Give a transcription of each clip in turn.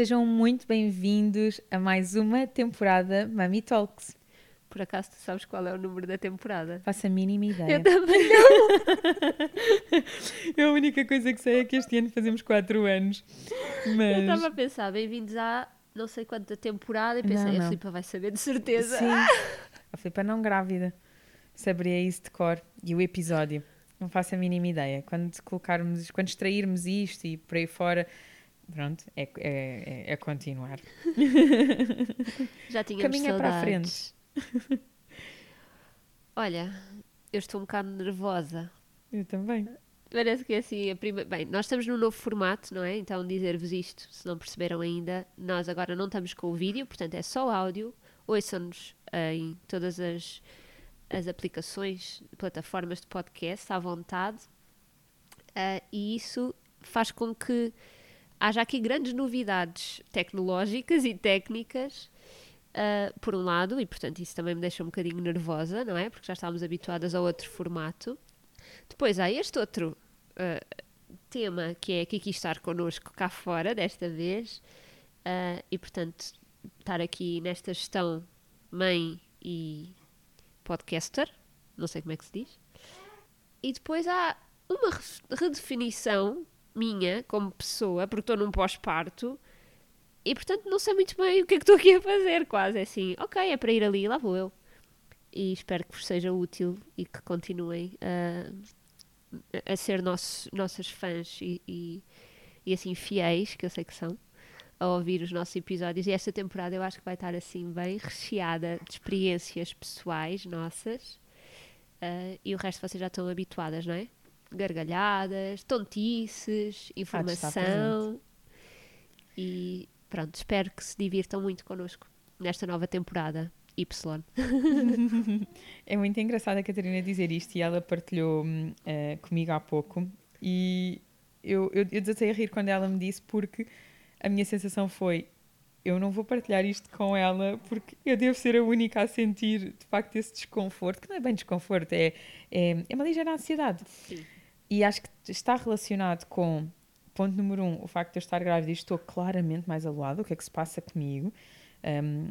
Sejam muito bem-vindos a mais uma temporada Mami Talks. Por acaso tu sabes qual é o número da temporada? Faço a mínima ideia. Eu também não! Eu a única coisa que sei é que este ano fazemos 4 anos. Mas... Eu estava a pensar, bem-vindos à não sei quanta temporada e pensei, Não, não. a Filipa vai saber de certeza. Sim. A Filipa não grávida. Saberia isso de cor. E o episódio. Não faço a mínima ideia. Quando colocarmos, quando extrairmos isto e por aí fora, pronto, é, é, é, continuar. Já tínhamos Caminha para a saudades. Olha, eu estou um bocado nervosa. Eu também. Parece que é assim a prima... Bem, nós estamos num novo formato, não é? Então dizer-vos isto, se não perceberam ainda, nós agora não estamos com o vídeo, portanto é só áudio. Ouçam-nos em todas as, as aplicações, plataformas de podcast, à vontade. Ah, e isso faz com que haja aqui grandes novidades tecnológicas e técnicas, ah, por um lado, e portanto isso também me deixa um bocadinho nervosa, não é? Porque já estávamos habituadas a outro formato. Depois há este outro ah, tema que é Kiki estar connosco cá fora, desta vez, ah, e portanto estar aqui nesta gestão mãe e podcaster, não sei como é que se diz. E depois há uma re- redefinição minha como pessoa, porque estou num pós-parto, e portanto não sei muito bem o que é que estou aqui a fazer, quase é assim, ok, é para ir ali, lá vou eu. E espero que vos seja útil e que continuem a, a ser nossos, nossas fãs e, e, e assim fiéis, que eu sei que são, a ouvir os nossos episódios. E esta temporada eu acho que vai estar assim bem recheada de experiências pessoais nossas. Ah, e o resto vocês já estão habituadas, não é? Gargalhadas, tontices, informação. E pronto, espero que se divirtam muito connosco nesta nova temporada Y. É muito engraçado a Catarina dizer isto e ela partilhou eh, comigo há pouco e eu, eu, eu desatei a rir quando ela me disse porque a minha sensação foi eu não vou partilhar isto com ela porque eu devo ser a única a sentir de facto esse desconforto, que não é bem desconforto, é, é, é uma ligeira ansiedade. Sim. E acho que está relacionado com, ponto número um, o facto de eu estar grávida e estou claramente mais aluada, o que é que se passa comigo. Um,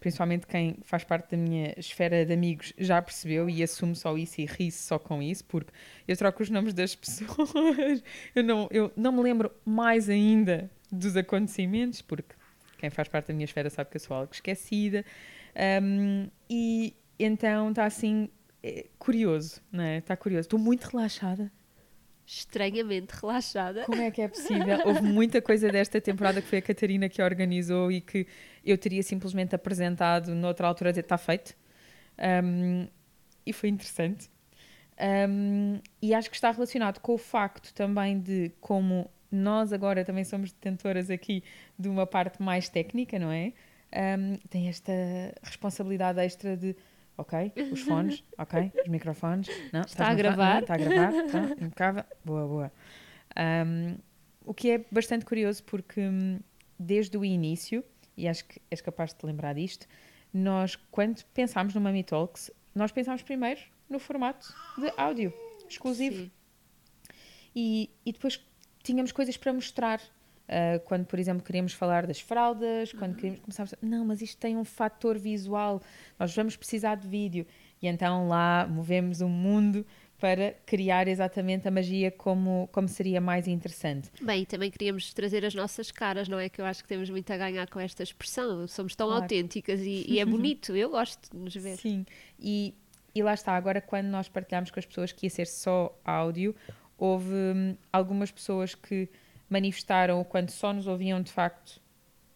principalmente quem faz parte da minha esfera de amigos já percebeu e assume só isso e ri-se só com isso, porque eu troco os nomes das pessoas, eu não, eu não me lembro mais ainda dos acontecimentos, porque quem faz parte da minha esfera sabe que eu sou algo esquecida, Um, e então está assim é, curioso, não é? Está curioso. Estou muito relaxada. Estranhamente relaxada. Como é que é possível? Houve muita coisa desta temporada que foi a Catarina que organizou e que eu teria simplesmente apresentado noutra altura dizer está feito. Um, e foi interessante. Um, e acho que está relacionado com o facto também de como nós agora também somos detentoras aqui de uma parte mais técnica, não é? Um, tem esta responsabilidade extra de ok, os fones, ok, os microfones, não, Está a gravar. está a gravar, está impecável, boa, boa. Um, o que é bastante curioso porque hum, desde o início, e acho que és capaz de te lembrar disto, nós quando pensámos no Mami Talks, nós pensámos primeiro no formato de áudio exclusivo Sim. e, e depois tínhamos coisas para mostrar. Ah, quando, por exemplo, queríamos falar das fraldas, quando queríamos começarmos a... Não, mas isto tem um fator visual, nós vamos precisar de vídeo. E então lá movemos o mundo para criar exatamente a magia como, como seria mais interessante. Bem, e também queríamos trazer as nossas caras, não é? Que eu acho que temos muito a ganhar com esta expressão. Somos tão Claro. autênticas e, e é bonito. Eu gosto de nos ver. Sim, e, e lá está, agora quando nós partilhámos com as pessoas que ia ser só áudio, houve hum, algumas pessoas que manifestaram quando só nos ouviam de facto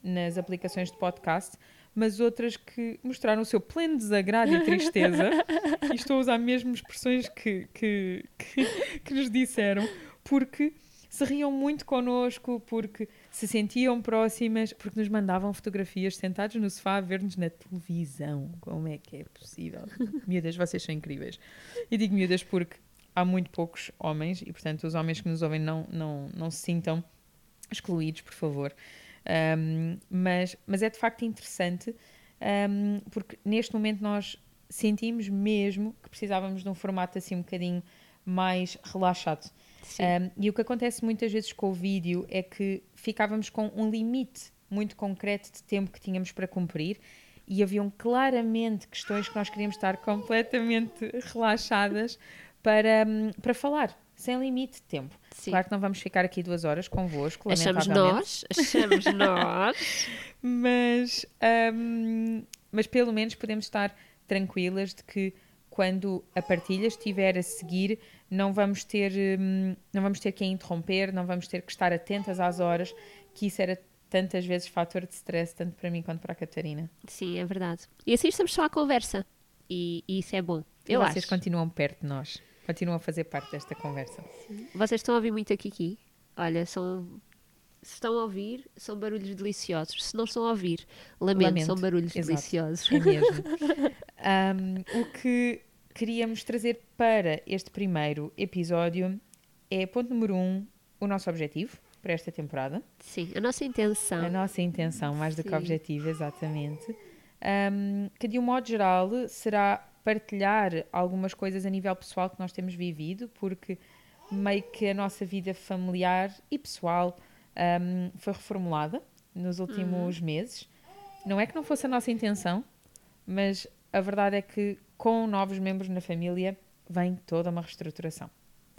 nas aplicações de podcast, mas outras que mostraram o seu pleno desagrado e tristeza. e estou a usar mesmo expressões que, que, que, que nos disseram, porque se riam muito connosco, porque se sentiam próximas, porque nos mandavam fotografias sentados no sofá a ver-nos na televisão. Como é que é possível? miúdas, vocês são incríveis. E digo miúdas porque há muito poucos homens e, portanto, os homens que nos ouvem não, não, não se sintam excluídos, por favor. Um, mas, mas é de facto interessante um, porque neste momento nós sentimos mesmo que precisávamos de um formato assim um bocadinho mais relaxado. Um, e o que acontece muitas vezes com o vídeo é que ficávamos com um limite muito concreto de tempo que tínhamos para cumprir e haviam claramente questões que nós queríamos estar completamente relaxadas para, hum, para falar, sem limite de tempo. Sim. Claro que não vamos ficar aqui duas horas convosco, Achamos nós, achamos nós. mas, um, mas pelo menos podemos estar tranquilas de que quando a partilha estiver a seguir, não vamos ter, hum, não vamos ter que interromper, não vamos ter que estar atentas às horas, que isso era tantas vezes fator de stress, tanto para mim quanto para a Catarina. Sim, é verdade. E assim estamos só à conversa. E, e isso é bom. Eu e vocês acho. continuam perto de nós. Continuam a fazer parte desta conversa. Vocês estão a ouvir muito a Kiki? Olha, são. Se estão a ouvir, são barulhos deliciosos. Se não estão a ouvir, lamento, lamento. são barulhos Exato. deliciosos. É mesmo. um, o que queríamos trazer para este primeiro episódio é, ponto número um, o nosso objetivo para esta temporada. Sim, a nossa intenção. A nossa intenção, mais do Sim. que objetivo, exatamente. Um, que de um modo geral será partilhar algumas coisas a nível pessoal que nós temos vivido, porque meio que a nossa vida familiar e pessoal um, foi reformulada nos últimos uhum. meses. Não é que não fosse a nossa intenção, mas a verdade é que com novos membros na família vem toda uma reestruturação.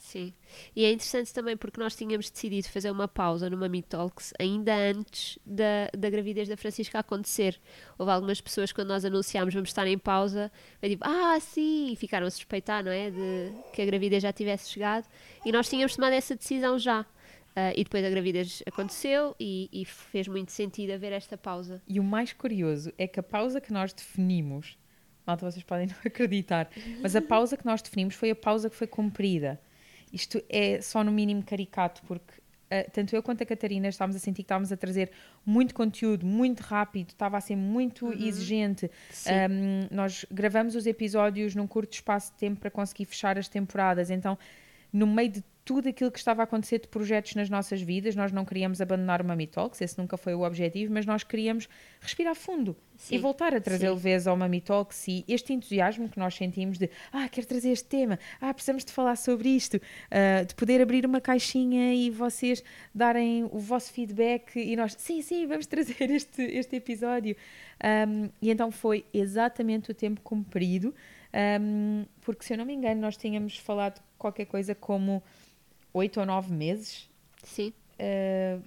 Sim. E é interessante também porque nós tínhamos decidido fazer uma pausa no Mami Talks ainda antes da, da gravidez da Francisca acontecer. Houve algumas pessoas, quando nós anunciámos vamos estar em pausa, foi tipo, ah, sim, e ficaram a suspeitar, não é? De que a gravidez já tivesse chegado. E nós tínhamos tomado essa decisão já. Uh, e depois a gravidez aconteceu e, e fez muito sentido haver esta pausa. E o mais curioso é que a pausa que nós definimos Malta, vocês podem não acreditar. Mas a pausa que nós definimos foi a pausa que foi cumprida. Isto é só no mínimo caricato, porque uh, tanto eu quanto a Catarina estávamos a sentir que estávamos a trazer muito conteúdo, muito rápido, estava a ser muito uhum. exigente. Um, nós gravamos os episódios num curto espaço de tempo para conseguir fechar as temporadas, então no meio de tudo aquilo que estava a acontecer de projetos nas nossas vidas. Nós não queríamos abandonar o Mami Talks, esse nunca foi o objetivo, mas nós queríamos respirar fundo sim, e voltar a trazer leveza ao Mami Talks e este entusiasmo que nós sentimos de ah, quero trazer este tema, ah, precisamos de falar sobre isto, uh, de poder abrir uma caixinha e vocês darem o vosso feedback e nós, sim, sim, vamos trazer este, este episódio. Um, e então foi exatamente o tempo cumprido, um, porque se eu não me engano, nós tínhamos falado qualquer coisa como oito ou nove meses. Sim. Uh,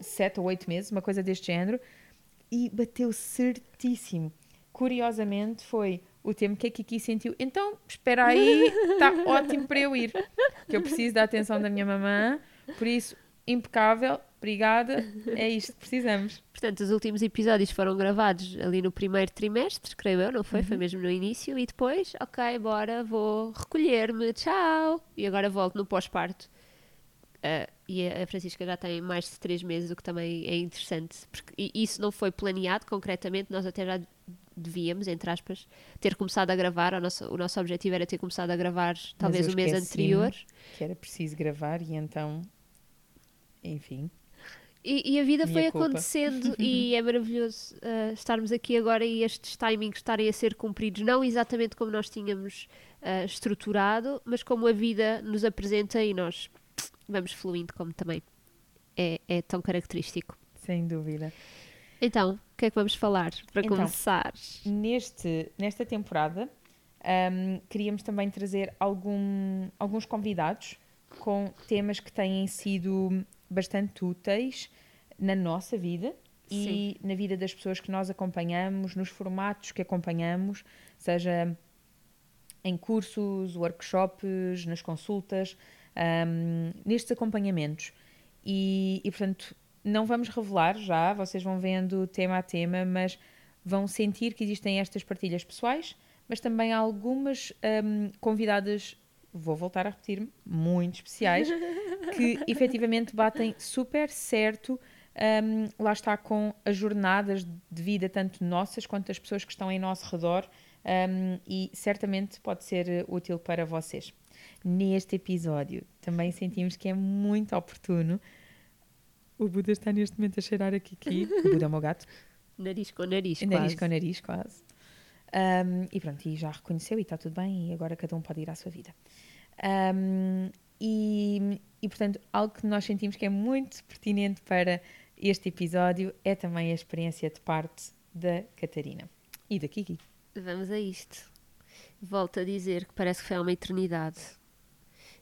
sete ou oito meses, uma coisa deste género. E bateu certíssimo. Curiosamente, foi o tempo que a Kiki sentiu. Então, espera aí, está ótimo para eu ir. Que eu preciso da atenção da minha mamã. Por isso, impecável, obrigada. É isto que precisamos. Portanto, os últimos episódios foram gravados ali no primeiro trimestre, creio eu, não foi? Uhum. Foi mesmo no início. E depois, ok, bora, vou recolher-me, tchau. E agora volto no pós-parto. Uh, e a Francisca já tem mais de três meses, o que também é interessante, porque isso não foi planeado concretamente, nós até já devíamos, entre aspas, ter começado a gravar, o nosso, o nosso objetivo era ter começado a gravar talvez o mês anterior. Que era preciso gravar e então, enfim. E, e a vida foi culpa. acontecendo e é maravilhoso uh, estarmos aqui agora e estes timings estarem a ser cumpridos, não exatamente como nós tínhamos uh, estruturado, mas como a vida nos apresenta e nós vamos fluindo, como também é, é tão característico. Sem dúvida. Então, o que é que vamos falar para então, começar? Neste, nesta temporada, um, queríamos também trazer algum, alguns convidados com temas que têm sido bastante úteis na nossa vida e Sim. na vida das pessoas que nós acompanhamos, nos formatos que acompanhamos, seja em cursos, workshops, nas consultas, um, nestes acompanhamentos. E, e, portanto, não vamos revelar já, vocês vão vendo tema a tema, mas vão sentir que existem estas partilhas pessoais, mas também algumas um, convidadas, vou voltar a repetir, muito especiais, que efetivamente batem super certo. Um, lá está com as jornadas de vida, tanto nossas quanto das pessoas que estão em nosso redor, um, e certamente pode ser útil para vocês. Neste episódio, também sentimos que é muito oportuno. O Buda está neste momento a cheirar aqui. aqui. O Buda é o meu gato. Nariz com nariz, Nariz quase. com nariz, quase. Um, e pronto, e já reconheceu e está tudo bem, e agora cada um pode ir à sua vida. Um, e, e portanto, algo que nós sentimos que é muito pertinente para este episódio é também a experiência de parte da Catarina e da Kiki. Vamos a isto. Volto a dizer que parece que foi há uma eternidade.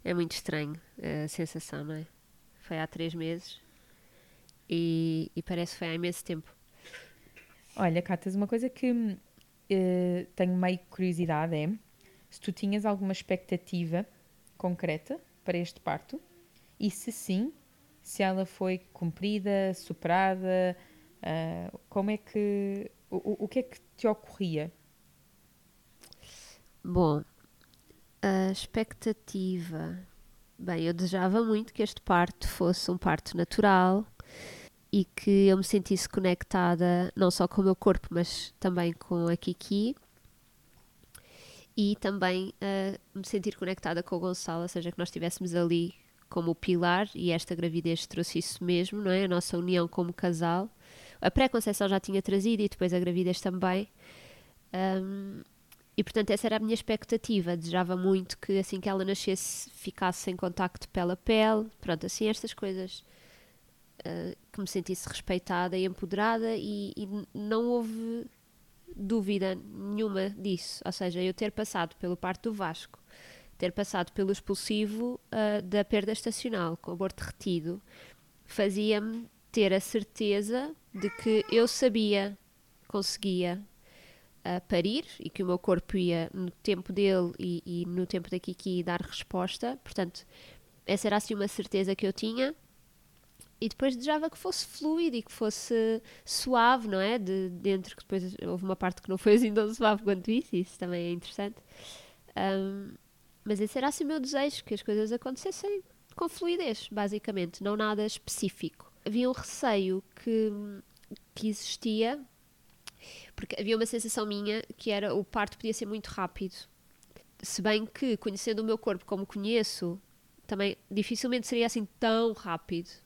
É muito estranho a sensação, não é? Foi há três meses e, e parece que foi há imenso tempo. Olha, Catas, uma coisa que uh, tenho meio curiosidade é se tu tinhas alguma expectativa concreta para este parto e se sim, se ela foi cumprida, superada, uh, como é que o, o que é que te ocorria? Bom, a expectativa. Bem, eu desejava muito que este parto fosse um parto natural e que eu me sentisse conectada não só com o meu corpo, mas também com a Kiki e também uh, me sentir conectada com o Gonçalo, ou seja, que nós estivéssemos ali como o pilar e esta gravidez trouxe isso mesmo, não é? A nossa união como casal. A pré-conceição já tinha trazido e depois a gravidez também. Um, e portanto essa era a minha expectativa. Desejava muito que assim que ela nascesse ficasse em contacto pele a pele. Pronto, assim estas coisas uh, que me sentisse respeitada e empoderada e, e, não houve dúvida nenhuma disso. Ou seja, eu ter passado pelo parto do Vasco, ter passado pelo expulsivo uh, da perda estacional com aborto retido, fazia-me ter a certeza de que eu sabia, conseguia uh, parir e que o meu corpo ia no tempo dele e, e no tempo da Kiki dar resposta. Portanto, essa era assim uma certeza que eu tinha e depois desejava que fosse fluido e que fosse suave, não é? De dentro, que depois houve uma parte que não foi assim tão suave quanto isso, isso também é interessante. Um, mas esse era assim o meu desejo, que as coisas acontecessem com fluidez, basicamente, não nada específico. Havia um receio que, que existia, porque havia uma sensação minha que era o parto podia ser muito rápido. Se bem que, conhecendo o meu corpo como conheço, também dificilmente seria assim tão rápido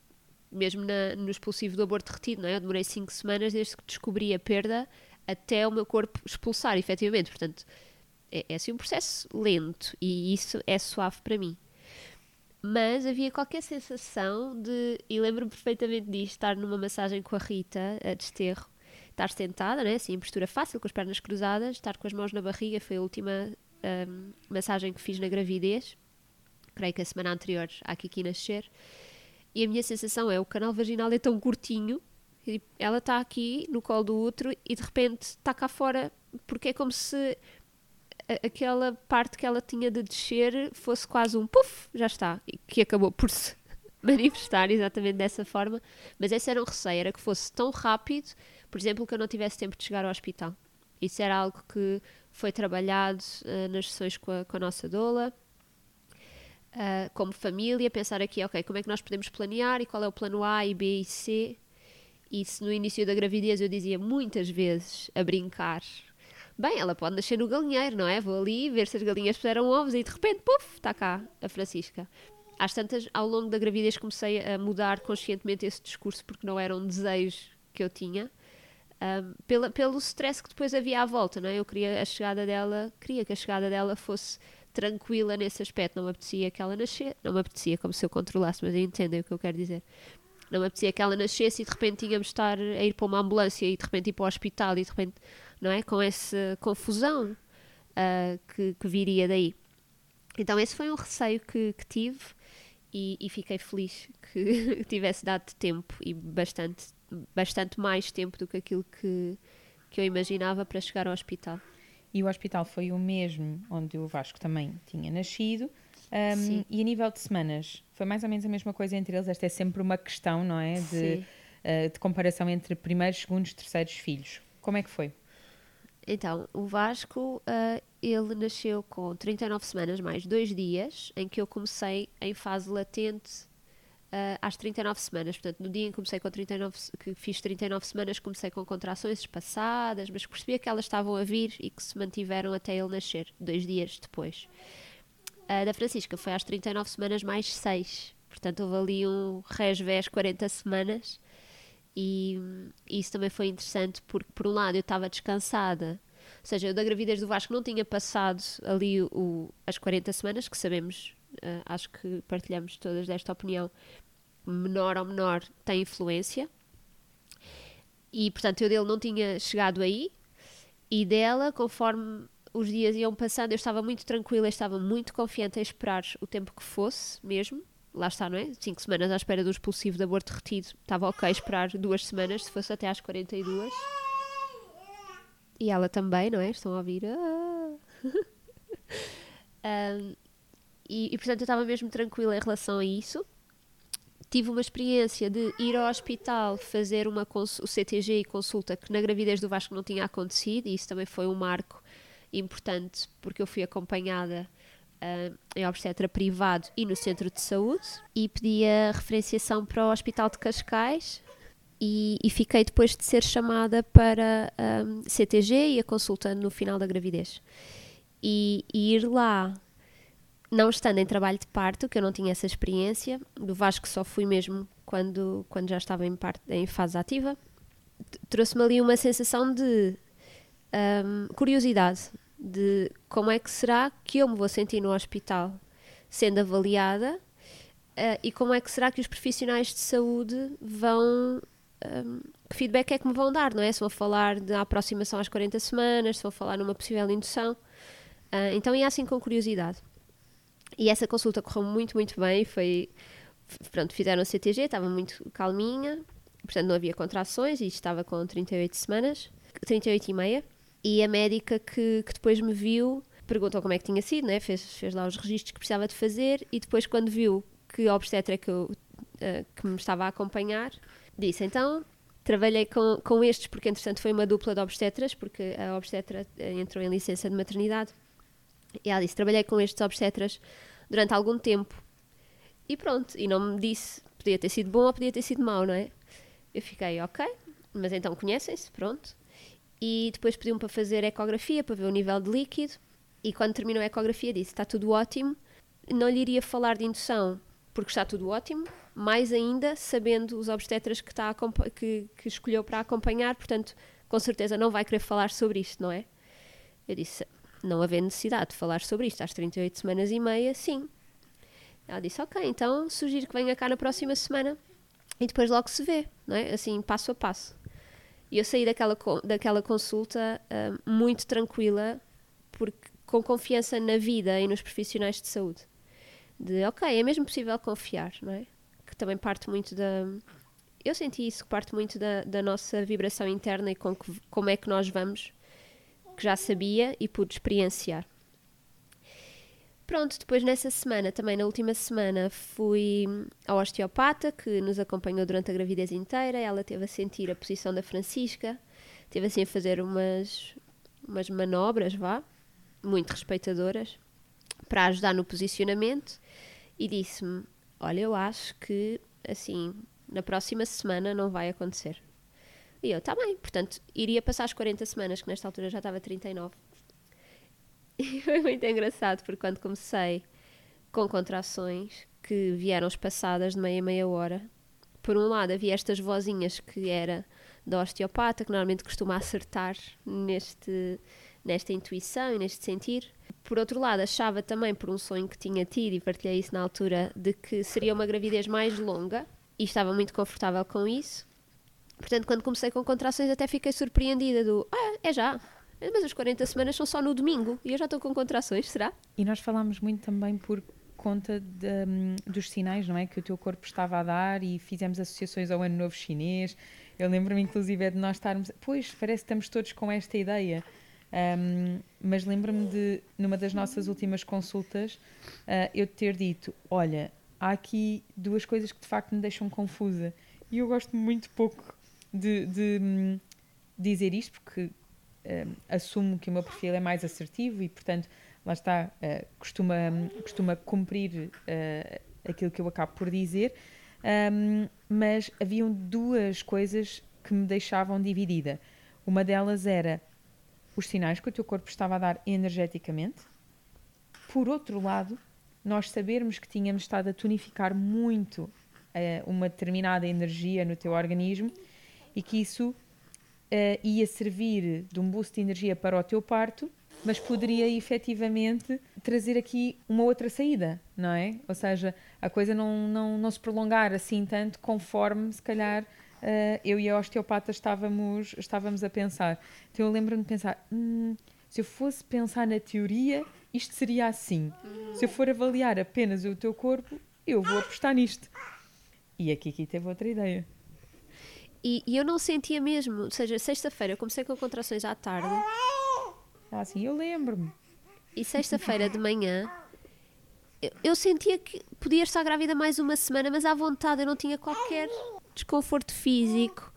mesmo na, no expulsivo do aborto retido, não é? Eu demorei 5 semanas desde que descobri a perda até o meu corpo expulsar, efetivamente. Portanto, é, é assim um processo lento e isso é suave para mim. Mas havia qualquer sensação de, e lembro-me perfeitamente disto, estar numa massagem com a Rita, a desterro, estar sentada, né, assim, em postura fácil, com as pernas cruzadas, estar com as mãos na barriga, foi a última um, massagem que fiz na gravidez, creio que a semana anterior à Kiki nascer, e a minha sensação é o canal vaginal é tão curtinho, ela está aqui no colo do outro e de repente está cá fora, porque é como se aquela parte que ela tinha de descer fosse quase um puff, já está, que acabou por se manifestar exatamente dessa forma. Mas esse era um receio, era que fosse tão rápido, por exemplo, que eu não tivesse tempo de chegar ao hospital. Isso era algo que foi trabalhado uh, nas sessões com a, com a nossa doula uh, como família, pensar aqui, ok, como é que nós podemos planear e qual é o plano A e B e C. E se no início da gravidez eu dizia muitas vezes a brincar, bem, ela pode nascer no galinheiro, não é? Vou ali ver se as galinhas puseram ovos e de repente, puf, está cá a Francisca. Às tantas, ao longo da gravidez, comecei a mudar conscientemente esse discurso porque não era um desejo que eu tinha. Um, pela, pelo stress que depois havia à volta, não é? Eu queria a chegada dela, queria que a chegada dela fosse tranquila nesse aspecto. Não me apetecia que ela nascesse, não me apetecia como se eu controlasse, mas entendem o que eu quero dizer. Não me apetecia que ela nascesse e de repente tínhamos de estar a ir para uma ambulância e de repente ir para o hospital e de repente, não é? Com essa confusão uh, que, que, viria daí. Então, esse foi um receio que, que tive e, e, fiquei feliz que tivesse dado tempo e bastante, bastante mais tempo do que aquilo que, que eu imaginava para chegar ao hospital. E o hospital foi o mesmo onde o Vasco também tinha nascido. Um, e a nível de semanas, foi mais ou menos a mesma coisa entre eles. Esta é sempre uma questão, não é? De uh, de comparação entre primeiros, segundos, terceiros filhos. Como é que foi? Então, o Vasco, uh, ele nasceu com 39 semanas mais dois dias, em que eu comecei em fase latente uh, às 39 semanas. Portanto, no dia em que comecei com 39, que fiz 39 semanas, comecei com contrações espaçadas, mas percebia que elas estavam a vir e que se mantiveram até ele nascer, dois dias depois. A da Francisca foi às 39 semanas mais 6. Portanto, houve ali um resvés 40 semanas. E isso também foi interessante porque, por um lado, eu estava descansada. Ou seja, eu da gravidez do Vasco não tinha passado ali o, as 40 semanas, que sabemos, uh, acho que partilhamos todas desta opinião, menor ou menor tem influência. E, portanto, eu dele não tinha chegado aí. E dela, conforme os dias iam passando, eu estava muito tranquila, estava muito confiante em esperar o tempo que fosse mesmo. Lá está, não é? Cinco semanas à espera do expulsivo de aborto retido. Estava ok esperar duas semanas, se fosse até às 42. E ela também, não é? Estão a ouvir. Ah. um, e, e, portanto eu estava mesmo tranquila em relação a isso. Tive uma experiência de ir ao hospital fazer uma o CTG e consulta que na gravidez do Vasco não tinha acontecido, e isso também foi um marco importante porque eu fui acompanhada uh, em obstetra privado e no centro de saúde e pedi a referenciação para o Hospital de Cascais e, e fiquei depois de ser chamada para um, CTG e a consulta no final da gravidez. E, e, ir lá, não estando em trabalho de parto, que eu não tinha essa experiência, do Vasco só fui mesmo quando, quando já estava em, parte, em fase ativa, trouxe-me ali uma sensação de um, curiosidade de como é que será que eu me vou sentir no hospital sendo avaliada uh, e como é que será que os profissionais de saúde vão. Um, que feedback é que me vão dar, não é? Se vão falar da aproximação às 40 semanas, se vão falar numa possível indução. Uh, então ia assim com curiosidade. E essa consulta correu muito, muito bem. Foi. Pronto, fizeram o CTG, estava muito calminha, portanto não havia contrações e estava com 38 semanas, 38 e meia. E a médica que, que depois me viu perguntou como é que tinha sido, né? fez, fez lá os registros que precisava de fazer e depois quando viu que a obstetra que, eu, uh, que me estava a acompanhar, disse então trabalhei com, com estes porque entretanto foi uma dupla de obstetras porque a obstetra eh, entrou em licença de maternidade e ela disse trabalhei com estes obstetras durante algum tempo. E pronto, e não me disse podia ter sido bom ou podia ter sido mau, não é? Eu fiquei ok, mas então conhecem-se, pronto. E depois pediu-me para fazer ecografia para ver o nível de líquido e quando terminou a ecografia disse está tudo ótimo. Não lhe iria falar de indução porque está tudo ótimo mais ainda sabendo os obstetras que, está que, que escolheu para acompanhar portanto com certeza não vai querer falar sobre isto não é? Eu disse não havendo necessidade de falar sobre isto às 38 semanas e meia sim ela disse ok então sugiro que venha cá na próxima semana e depois logo se vê não é assim passo a passo e eu saí daquela, daquela consulta uh, muito tranquila, porque, com confiança na vida e nos profissionais de saúde. De, ok, é mesmo possível confiar, não é? Que também parte muito da. Eu senti isso, que parte muito da, da nossa vibração interna e com que, como é que nós vamos, que já sabia e pude experienciar. Pronto, depois nessa semana, também na última semana, fui ao osteopata que nos acompanhou durante a gravidez inteira. Ela teve a sentir a posição da Francisca, teve assim a fazer umas, umas manobras, vá, muito respeitadoras, para ajudar no posicionamento e disse-me: Olha, eu acho que assim, na próxima semana não vai acontecer. E eu, está bem, portanto, iria passar as 40 semanas, que nesta altura já estava 39 e foi muito engraçado, porque quando comecei com contrações que vieram espaçadas de meia meia hora, por um lado havia estas vozinhas que era da osteopata, que normalmente costuma acertar neste, nesta intuição e neste sentir. Por outro lado, achava também, por um sonho que tinha tido, e partilhei isso na altura, de que seria uma gravidez mais longa, e estava muito confortável com isso. Portanto, quando comecei com contrações, até fiquei surpreendida do, ah, é já, mas as 40 semanas são só no domingo e eu já estou com contrações, será? E nós falámos muito também por conta de, um, dos sinais, não é? Que o teu corpo estava a dar e fizemos associações ao Ano Novo Chinês. Eu lembro-me, inclusive, é de nós estarmos. Pois, parece que estamos todos com esta ideia. Um, mas lembro-me de, numa das nossas últimas consultas, uh, eu ter dito: Olha, há aqui duas coisas que de facto me deixam confusa. E eu gosto muito pouco de, de hum, dizer isto, porque hum, assumo que o meu perfil é mais assertivo e, portanto, lá está, uh, costuma, costuma cumprir uh, aquilo que eu acabo por dizer. Um, mas haviam duas coisas que me deixavam dividida. Uma delas era os sinais que o teu corpo estava a dar energeticamente. Por outro lado, nós sabermos que tínhamos estado a tonificar muito uh, uma determinada energia no teu organismo e que isso uh, ia servir de um boost de energia para o teu parto, mas poderia efetivamente trazer aqui uma outra saída, não é? Ou seja, a coisa não, não, não se prolongar assim tanto conforme se calhar uh, eu e a osteopata estávamos, estávamos a pensar. Então eu lembro-me de pensar, hum, se eu fosse pensar na teoria, isto seria assim. Se eu for avaliar apenas o teu corpo, eu vou apostar nisto. E a Kiki teve outra ideia. E, e eu não sentia mesmo, ou seja, sexta-feira eu comecei com contrações à tarde. Ah, sim, eu lembro-me. E sexta-feira de manhã eu, eu, sentia que podia estar grávida mais uma semana, mas à vontade, eu não tinha qualquer desconforto físico.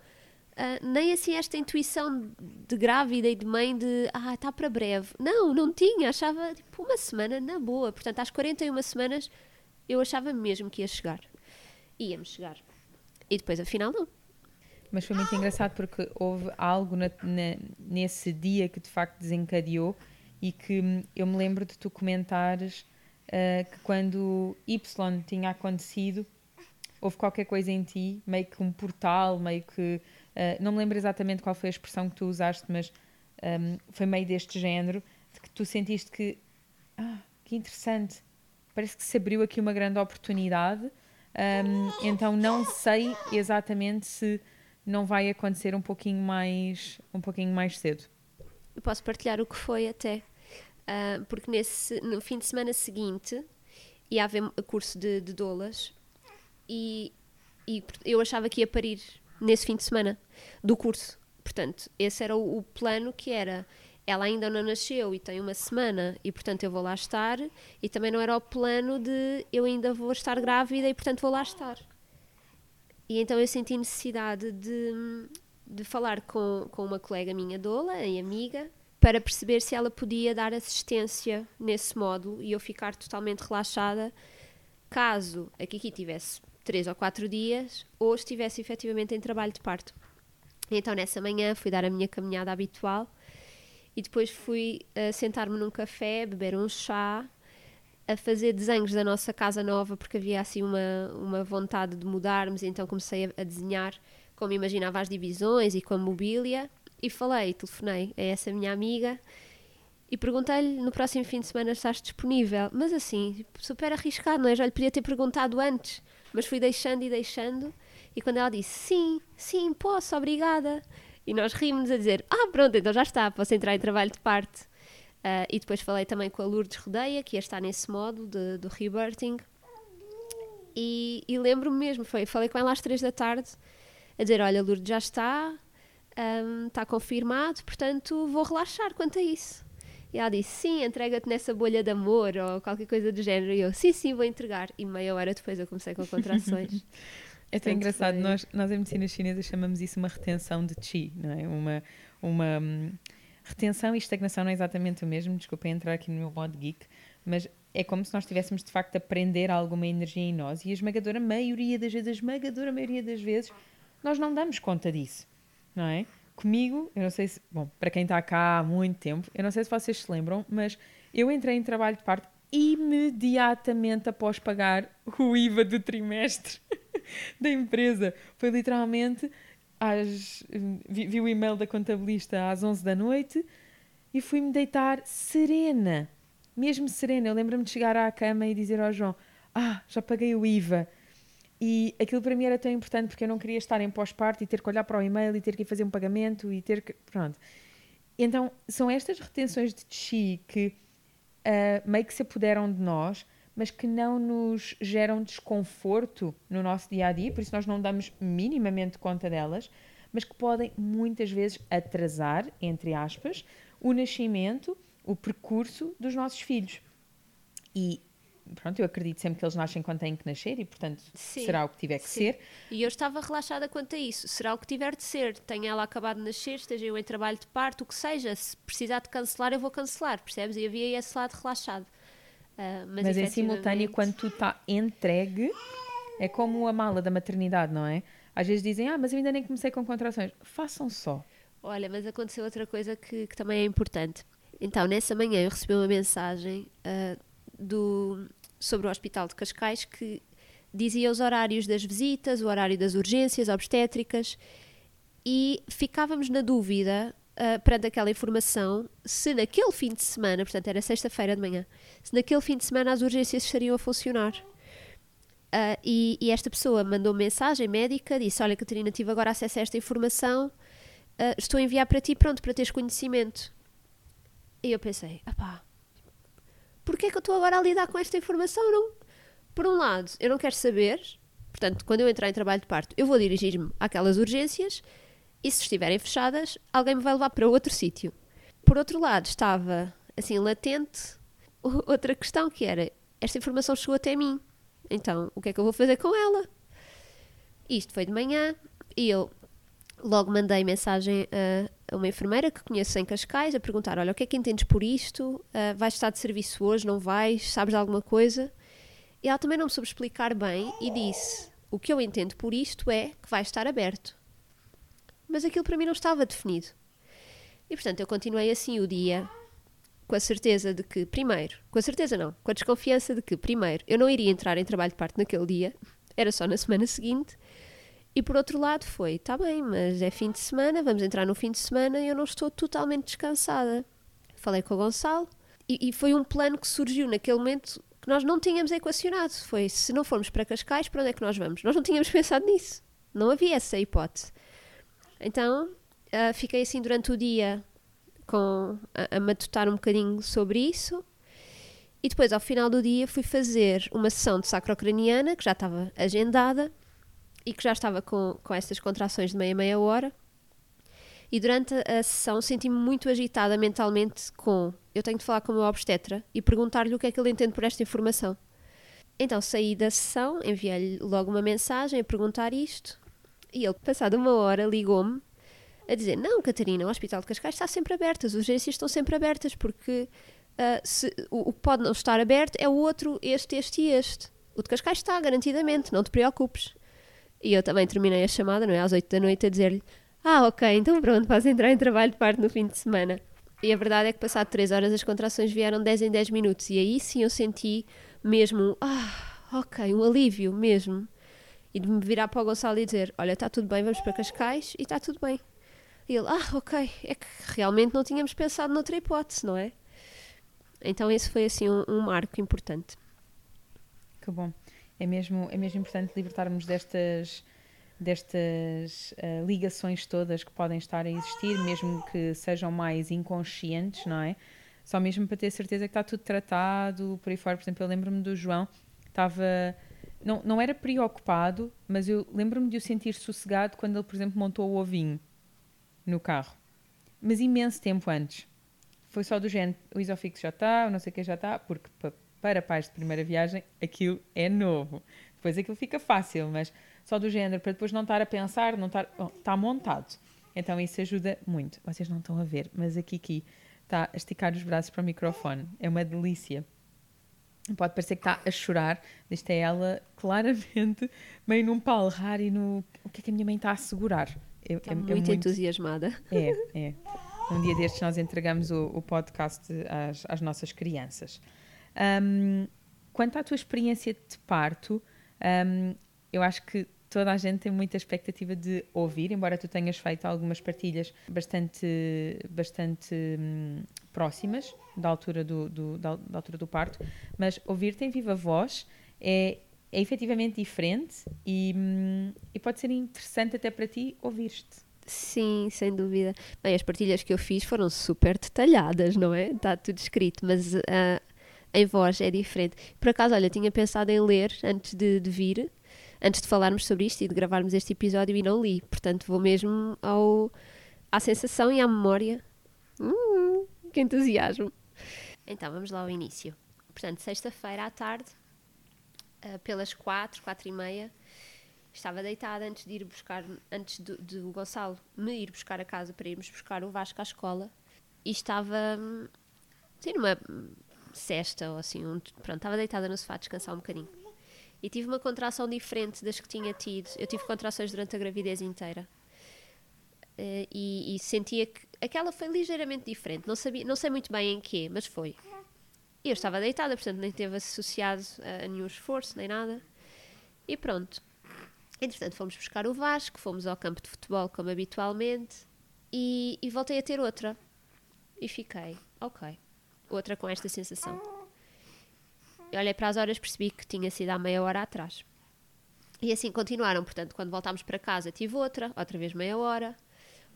Uh, nem assim esta intuição de grávida e de mãe de ah, está para breve. Não, não tinha, achava tipo uma semana na boa. Portanto, às 41 semanas eu achava mesmo que ia chegar. Íamos chegar. E depois, afinal, não. Mas foi muito engraçado porque houve algo na, na, nesse dia que de facto desencadeou e que hum, eu me lembro de tu comentares uh, que quando Y tinha acontecido, houve qualquer coisa em ti, meio que um portal, meio que. Uh, não me lembro exatamente qual foi a expressão que tu usaste, mas um, foi meio deste género, de que tu sentiste que. Ah, que interessante, parece que se abriu aqui uma grande oportunidade. Um, então não sei exatamente se não vai acontecer um pouquinho mais, um pouquinho mais cedo. Eu posso partilhar o que foi até, uh, porque nesse, no fim de semana seguinte ia haver curso de, de doulas e, e eu achava que ia parir nesse fim de semana do curso. Portanto, esse era o, o plano que era ela ainda não nasceu e tem uma semana e portanto eu vou lá estar e também não era o plano de eu ainda vou estar grávida e portanto vou lá estar. E então eu senti necessidade de, de falar com, com uma colega minha doula e amiga para perceber se ela podia dar assistência nesse módulo e eu ficar totalmente relaxada caso a Kiki tivesse três ou quatro dias ou estivesse efetivamente em trabalho de parto. Então nessa manhã fui dar a minha caminhada habitual e depois fui uh, sentar-me num café, beber um chá a fazer desenhos da nossa casa nova porque havia assim uma, uma vontade de mudarmos, então comecei a, a desenhar como imaginava as divisões e com a mobília e falei, telefonei a essa minha amiga e perguntei-lhe no próximo fim de semana estás disponível, mas assim, super arriscado, não é? Já lhe podia ter perguntado antes, mas fui deixando e deixando e quando ela disse sim, sim, posso, obrigada. E nós rimos a dizer, ah pronto, então já está, posso entrar em trabalho de parte Uh, e depois falei também com a Lourdes Rodeia, que ia estar nesse modo de, do rebirthing. E, e lembro-me mesmo, foi, falei com ela às três da tarde, a dizer: Olha, Lourdes já está, um, está confirmado, portanto vou relaxar quanto a isso. E ela disse: Sim, entrega-te nessa bolha de amor ou qualquer coisa do género. E eu: Sim, sim, vou entregar. E meia hora depois eu comecei com contrações. é tão engraçado, foi... nós, nós em medicina chinesa chamamos isso uma retenção de chi, não é? Uma. uma hum, Retenção e estagnação não é exatamente o mesmo, desculpem entrar aqui no meu modo geek, mas é como se nós tivéssemos de facto a prender alguma energia em nós e a esmagadora maioria das vezes, a esmagadora maioria das vezes, nós não damos conta disso, não é? Comigo, eu não sei se, bom, para quem está cá há muito tempo, eu não sei se vocês se lembram, mas eu entrei em trabalho de parto imediatamente após pagar o IVA do trimestre da empresa. Foi literalmente às, vi, vi, o e-mail da contabilista às 11 da noite e fui-me deitar serena, mesmo serena. Eu lembro-me de chegar à cama e dizer ao João: Ah, já paguei o IVA. E aquilo para mim era tão importante porque eu não queria estar em pós-parto e ter que olhar para o e-mail e ter que fazer um pagamento e ter que. Pronto. Então, são estas retenções de chi que uh, meio que se apoderam de nós mas que não nos geram desconforto no nosso dia a dia, por isso nós não damos minimamente conta delas, mas que podem muitas vezes atrasar, entre aspas, o nascimento, o percurso dos nossos filhos. E pronto, eu acredito sempre que eles nascem quando têm que nascer e, portanto, Sim, será o que tiver que sim. ser. E eu estava relaxada quanto a isso. Será o que tiver de ser. Tenha ela acabado de nascer, esteja eu em trabalho de parto, o que seja. Se precisar de cancelar, eu vou cancelar, percebes? E havia esse lado relaxado. Ah, mas Mas, em simultâneo, quando tu está entregue, é como a mala da maternidade, não é? Às vezes dizem, ah, mas eu ainda nem comecei com contrações. Façam só. Olha, mas aconteceu outra coisa que, que também é importante. Então, nessa manhã eu recebi uma mensagem ah, do, sobre o Hospital de Cascais que dizia os horários das visitas, o horário das urgências obstétricas e ficávamos na dúvida, ah, perante aquela informação, se naquele fim de semana, portanto era sexta-feira de manhã, se naquele fim de semana as urgências estariam a funcionar. Ah, e, e esta pessoa mandou mensagem médica, disse: Olha, Catarina, tive agora acesso a esta informação, ah, estou a enviar para ti, pronto, para teres conhecimento. E eu pensei: Apá, porquê é que eu estou agora a lidar com esta informação? Não? Por um lado, eu não quero saber, portanto, quando eu entrar em trabalho de parto, eu vou dirigir-me àquelas urgências e se estiverem fechadas, alguém me vai levar para outro sítio. Por outro lado, estava assim latente outra questão que era: esta informação chegou até mim, então o que é que eu vou fazer com ela? Isto foi de manhã e eu logo mandei mensagem a, uma enfermeira que conheço em Cascais a perguntar: Olha, o que é que entendes por isto? Ah, vais estar de serviço hoje? Não vais? Sabes de alguma coisa? E ela também não me soube explicar bem e disse: O que eu entendo por isto é que vai estar aberto. Mas aquilo para mim não estava definido. E portanto eu continuei assim o dia, com a certeza de que, primeiro, com a certeza não, com a desconfiança de que, primeiro, eu não iria entrar em trabalho de parte naquele dia, era só na semana seguinte. E por outro lado foi, tá bem, mas é fim de semana, vamos entrar no fim de semana e eu não estou totalmente descansada. Falei com o Gonçalo e, e foi um plano que surgiu naquele momento que nós não tínhamos equacionado. Foi, se não formos para Cascais, para onde é que nós vamos? Nós não tínhamos pensado nisso. Não havia essa hipótese. Então, ah, fiquei assim durante o dia com, a, a matutar um bocadinho sobre isso. E depois, ao final do dia, fui fazer uma sessão de sacrocraniana, que já estava agendada e que já estava com, com essas contrações de meia meia hora. E durante a sessão senti-me muito agitada mentalmente com eu tenho de falar com o meu obstetra e perguntar-lhe o que é que ele entende por esta informação. Então saí da sessão, enviei-lhe logo uma mensagem a perguntar isto e ele, passado uma hora, ligou-me a dizer: Não, Catarina, o Hospital de Cascais está sempre aberto, as urgências estão sempre abertas, porque ah, se- o, o que pode não estar aberto é o outro, este, este e este. O de Cascais está, garantidamente, não te preocupes. E eu também terminei a chamada, não é? Às 8 da noite, a dizer-lhe: Ah, ok, então pronto, vais entrar em trabalho de parte no fim de semana. E a verdade é que, passado 3 horas, as contrações vieram 10 em 10 minutos. E aí sim eu senti mesmo, ah, ok, um alívio mesmo. E de me virar para o Gonçalo e dizer: Olha, está tudo bem, vamos para Cascais e está tudo bem. E ele: Ah, ok, é que realmente não tínhamos pensado noutra hipótese, não é? Então esse foi assim um, um marco importante. Que bom. É mesmo, é mesmo importante libertarmos destas, destas ah, ligações todas que podem estar a existir, mesmo que sejam mais inconscientes, não é? Só mesmo para ter certeza que está tudo tratado, por aí fora. Por exemplo, eu lembro-me do João, estava. Não, não era preocupado, mas eu lembro-me de o sentir sossegado quando ele, por exemplo, montou o ovinho no carro. Mas imenso tempo antes. Foi só do género, o isofix já está, o não sei o que já está, porque pa- para pais de primeira viagem aquilo é novo. Depois aquilo fica fácil, mas só do género, para depois não estar a pensar, não estar. oh, está montado. Então isso ajuda muito. Vocês não estão a ver, mas a Kiki está a esticar os braços para o microfone. É uma delícia. Pode parecer que está a chorar. Isto é ela claramente meio num palrar e no. O que é que a minha mãe está a segurar? É, Está é- é muito, entusiasmada. é, é. Um dia destes nós entregamos o, o podcast às, às nossas crianças. Ahm, quanto à tua experiência de parto, ahm, eu acho que toda a gente tem muita expectativa de ouvir, embora tu tenhas feito algumas partilhas bastante, bastante hum, próximas da altura do, do- da, da altura do parto, mas ouvir-te em viva voz é, é efetivamente diferente e, hum, e pode ser interessante até para ti ouvir-te. Sim, sem dúvida. Bem, as partilhas que eu fiz foram super detalhadas, não é? Está tudo escrito, mas ah, em voz é diferente. Por acaso, olha, tinha pensado em ler antes de, de vir, antes de falarmos sobre isto e de gravarmos este episódio e não li. Portanto, vou mesmo ao, à sensação e à memória. Hum, que entusiasmo. Então, vamos lá ao início. Portanto, sexta-feira à tarde, uh, pelas quatro, quatro e meia, estava deitada antes de ir buscar, antes de, de o Gonçalo me ir buscar a casa para irmos buscar o Vasco à escola. E estava, assim, numa cesta ou assim, um, pronto, estava deitada no sofá a descansar um bocadinho. E tive uma contração diferente das que tinha tido. Eu tive contrações durante a gravidez inteira. Uh, e, e, sentia que aquela foi ligeiramente diferente. Não, sabia, não sei muito bem em quê, mas foi. E eu estava deitada, portanto nem teve associado a, a nenhum esforço, nem nada. E pronto. Entretanto, fomos buscar o Vasco, fomos ao campo de futebol como habitualmente e, e voltei a ter outra. E fiquei, ok. Outra com esta sensação. Eu olhei para as horas percebi que tinha sido há meia hora atrás. E assim continuaram, portanto, quando voltámos para casa tive outra, outra vez meia hora.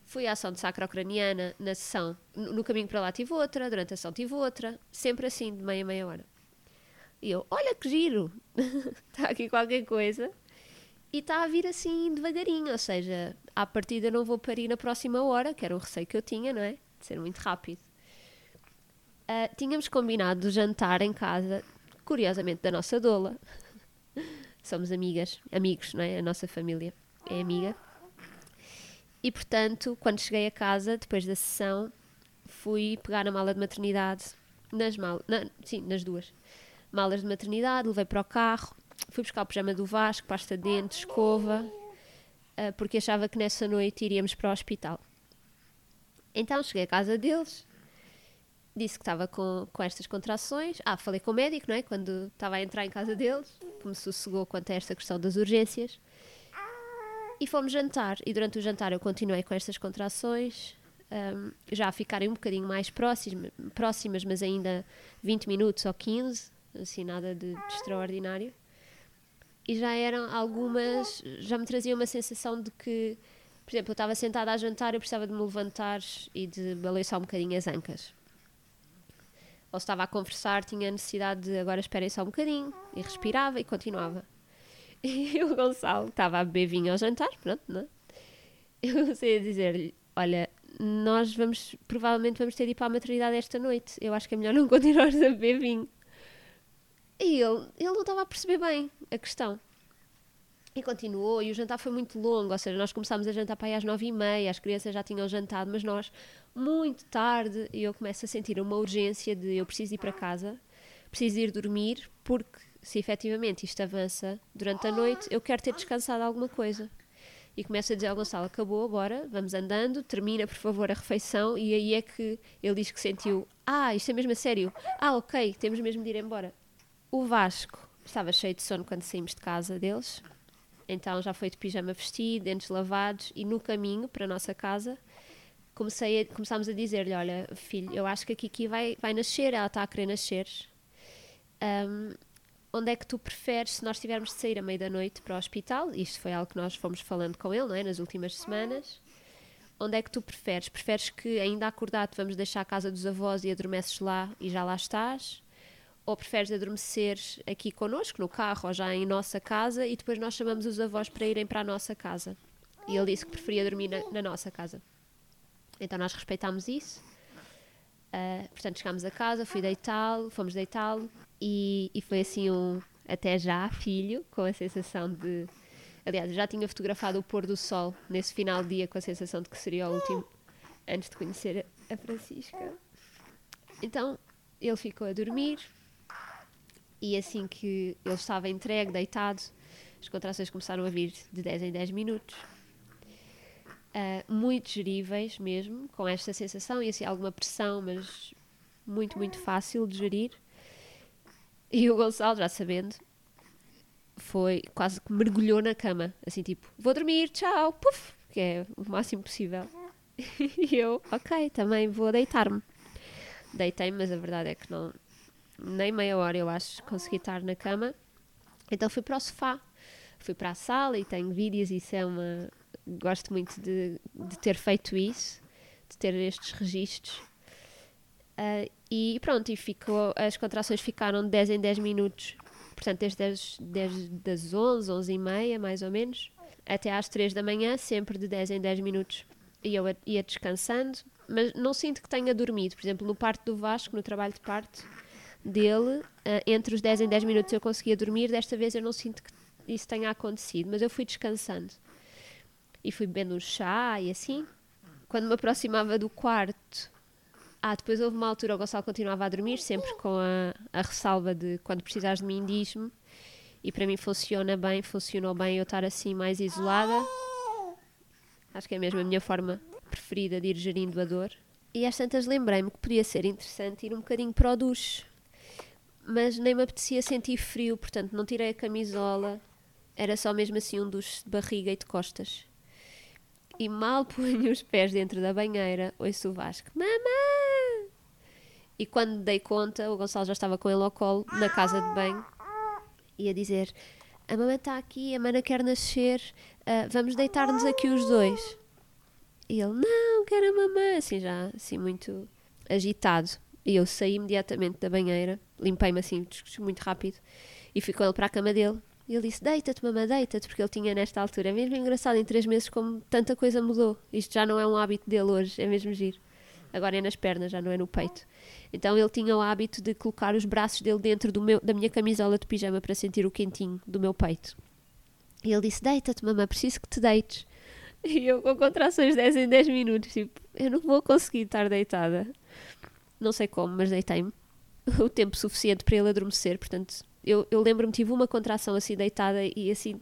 Fui à ação de sacro-ucraniana na sessão, no caminho para lá tive outra, durante a sessão tive outra, sempre assim, de meia, meia hora. E eu, olha que giro, está aqui qualquer coisa. E está a vir assim devagarinho, ou seja, à partida não vou parir na próxima hora, que era o receio que eu tinha, não é? De ser muito rápido. Uh, tínhamos combinado jantar em casa, curiosamente, da nossa doula. Somos amigas, amigos, não é? A nossa família é amiga. E portanto, quando cheguei a casa, depois da sessão, fui pegar a mala de maternidade, nas malas, sim, nas duas. Malas de maternidade, levei para o carro, fui buscar o pijama do Vasco, pasta de dentes, escova, uh, porque achava que nessa noite iríamos para o hospital. Então cheguei à casa deles, disse que estava com, com estas contrações. Ah, falei com o médico, não é? Quando estava a entrar em casa deles, que me sossegou quanto a esta questão das urgências. E fomos jantar, e durante o jantar eu continuei com estas contrações, um, já a ficarem um bocadinho mais próximas, mas ainda 20 minutos ou 15, assim, nada de, de extraordinário. E já eram algumas, já me trazia uma sensação de que, por exemplo, eu estava sentada a jantar, eu precisava de me levantar e de balançar um bocadinho as ancas. Ou estava a conversar, tinha necessidade de agora esperem só um bocadinho, e respirava e continuava. E o Gonçalo estava a beber vinho ao jantar, pronto, não é? Eu comecei a dizer-lhe: Olha, nós vamos, provavelmente vamos ter de ir para a maternidade esta noite. Eu acho que é melhor não continuar a beber vinho. E ele, ele não estava a perceber bem a questão. E continuou, e o jantar foi muito longo, ou seja, nós começámos a jantar para aí às nove e meia, as crianças já tinham jantado, mas nós, muito tarde, e eu começo a sentir uma urgência de eu preciso ir para casa, preciso ir dormir, porque se efetivamente isto avança durante a noite, eu quero ter descansado alguma coisa. E começo a dizer ao Gonçalo: acabou, bora, vamos andando, termina por favor a refeição. E aí é que ele diz que sentiu: ah, isto é mesmo a sério, ah, ok, temos mesmo de ir embora. O Vasco estava cheio de sono quando saímos de casa deles, então já foi de pijama vestido, dentes lavados, e no caminho para a nossa casa comecei a, começámos a dizer-lhe: Olha, filho, eu acho que a Kiki vai, vai nascer, ela está a querer nascer. Um, onde é que tu preferes, se nós tivermos de sair à meia da noite para o hospital, isto foi algo que nós fomos falando com ele, não é, nas últimas semanas, onde é que tu preferes? Preferes que ainda acordado vamos deixar a casa dos avós e adormeces lá e já lá estás? Ou preferes adormecer aqui connosco, no carro ou já em nossa casa e depois nós chamamos os avós para irem para a nossa casa? E ele disse que preferia dormir na, na nossa casa. Então nós respeitámos isso. Uh, portanto, chegámos a casa, fui deitá-lo, fomos deitá-lo e, e foi assim um até já filho, com a sensação de. Aliás, já tinha fotografado o pôr do sol nesse final de dia com a sensação de que seria o último antes de conhecer a Francisca. Então ele ficou a dormir e assim que ele estava entregue, deitado, as contrações começaram a vir de 10 em 10 minutos. Uh, muito geríveis mesmo, com esta sensação e assim alguma pressão, mas muito, muito fácil de gerir. E o Gonçalo, já sabendo, foi quase que mergulhou na cama, assim tipo, vou dormir, tchau, puf, que é o máximo possível. e eu, ok, também vou deitar-me. Deitei-me, mas a verdade é que não, nem meia hora eu acho, consegui estar na cama. Então fui para o sofá, fui para a sala e tenho vídeos, isso é uma. Gosto muito de, de ter feito isso, de ter estes registros. Uh, e pronto, e ficou, as contrações ficaram de 10 em 10 minutos, portanto, desde, as, desde das 11, 11 e meia, mais ou menos, até às 3 da manhã, sempre de 10 em 10 minutos. E eu ia descansando, mas não sinto que tenha dormido. Por exemplo, no parto do Vasco, no trabalho de parto, dele, uh, entre os 10 em 10 minutos eu conseguia dormir. Desta vez eu não sinto que isso tenha acontecido, mas eu fui descansando. E fui bebendo um chá e assim. Quando me aproximava do quarto, ah, depois houve uma altura, o Gonçalo continuava a dormir, sempre com a, a ressalva de quando precisares de mim, diz-me. E para mim funciona bem, funcionou bem eu estar assim mais isolada. Acho que é mesmo a minha forma preferida de ir gerindo a dor. E às tantas lembrei-me que podia ser interessante ir um bocadinho para o duche. Mas nem me apetecia sentir frio, portanto não tirei a camisola. Era só mesmo assim um duche de barriga e de costas. E mal punho os pés dentro da banheira, ouço o Vasco: Mamã! E quando dei conta, o Gonçalo já estava com ele ao colo, na casa de banho, e a dizer: A mamãe está aqui, a mana quer nascer, uh, vamos deitar-nos aqui os dois. E ele: Não, quero a mamãe. Assim, já, assim, muito agitado. E eu saí imediatamente da banheira, limpei-me assim, muito rápido, e fui com ele para a cama dele. E ele disse: Deita-te, mamãe, deita-te, porque ele tinha nesta altura. É mesmo engraçado, em três meses, como tanta coisa mudou. Isto já não é um hábito dele hoje, é mesmo giro. Agora é nas pernas, já não é no peito. Então ele tinha o hábito de colocar os braços dele dentro meu, da minha camisola de pijama para sentir o quentinho do meu peito. E ele disse: Deita-te, mamãe, preciso que te deites. E eu, com contrações 10 em 10 minutos, tipo, eu não vou conseguir estar deitada. Não sei como, mas deitei-me. O tempo suficiente para ele adormecer, portanto, eu, eu lembro-me, tive uma contração assim deitada e assim,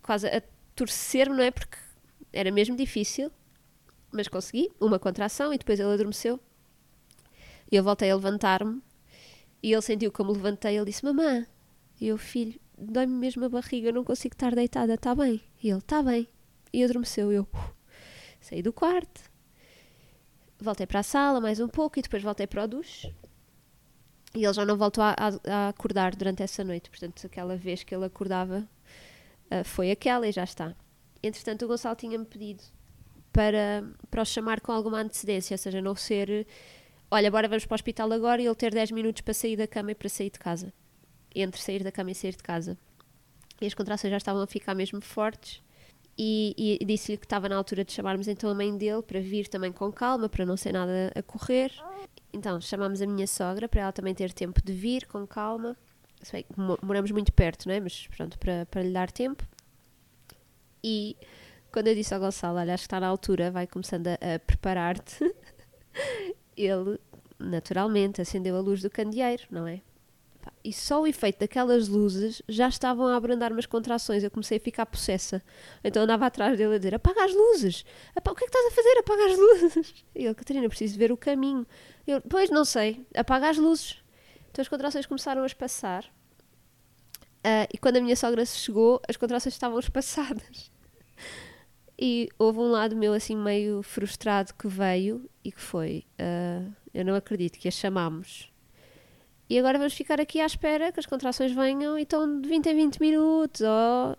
quase a torcer-me, não é? Porque era mesmo difícil, mas consegui, uma contração e depois ele adormeceu. E eu voltei a levantar-me e ele sentiu como levantei, ele disse: Mamã, e eu, filho, dói-me mesmo a barriga, eu não consigo estar deitada, está bem? E ele, está bem. E adormeceu. Eu uh, saí do quarto, voltei para a sala mais um pouco e depois voltei para o duche. E ele já não voltou a, a, a acordar durante essa noite. Portanto, aquela vez que ele acordava uh, foi aquela e já está. Entretanto, o Gonçalo tinha-me pedido para, para chamar com alguma antecedência, ou seja, não ser olha, bora vamos para o hospital agora e ele ter 10 minutos para sair da cama e para sair de casa entre sair da cama e sair de casa. E as contrações já estavam a ficar mesmo fortes. E, e disse-lhe que estava na altura de chamarmos então a mãe dele para vir também com calma, para não ser nada a correr. Então chamámos a minha sogra para ela também ter tempo de vir com calma. Sei, moramos muito perto, não é? Mas pronto, para, para lhe dar tempo. E quando eu disse ao Gonçalo, olha, acho que está na altura, vai começando a, a preparar-te, ele naturalmente acendeu a luz do candeeiro, não é? e só o efeito daquelas luzes já estavam a abrandar-me as contrações. Eu comecei a ficar possessa. Então andava atrás dele a dizer: Apaga as luzes! o que é que estás a fazer? Apaga as luzes! E ele: Catarina, preciso ver o caminho. Eu: Pois não sei, apaga as luzes. Então as contrações começaram a espaçar. Uh, e quando a minha sogra chegou, as contrações estavam espaçadas. E houve um lado meu assim meio frustrado que veio e que foi: uh, Eu não acredito que a chamámos e agora vamos ficar aqui à espera que as contrações venham e estão de 20 em 20 minutos. Oh.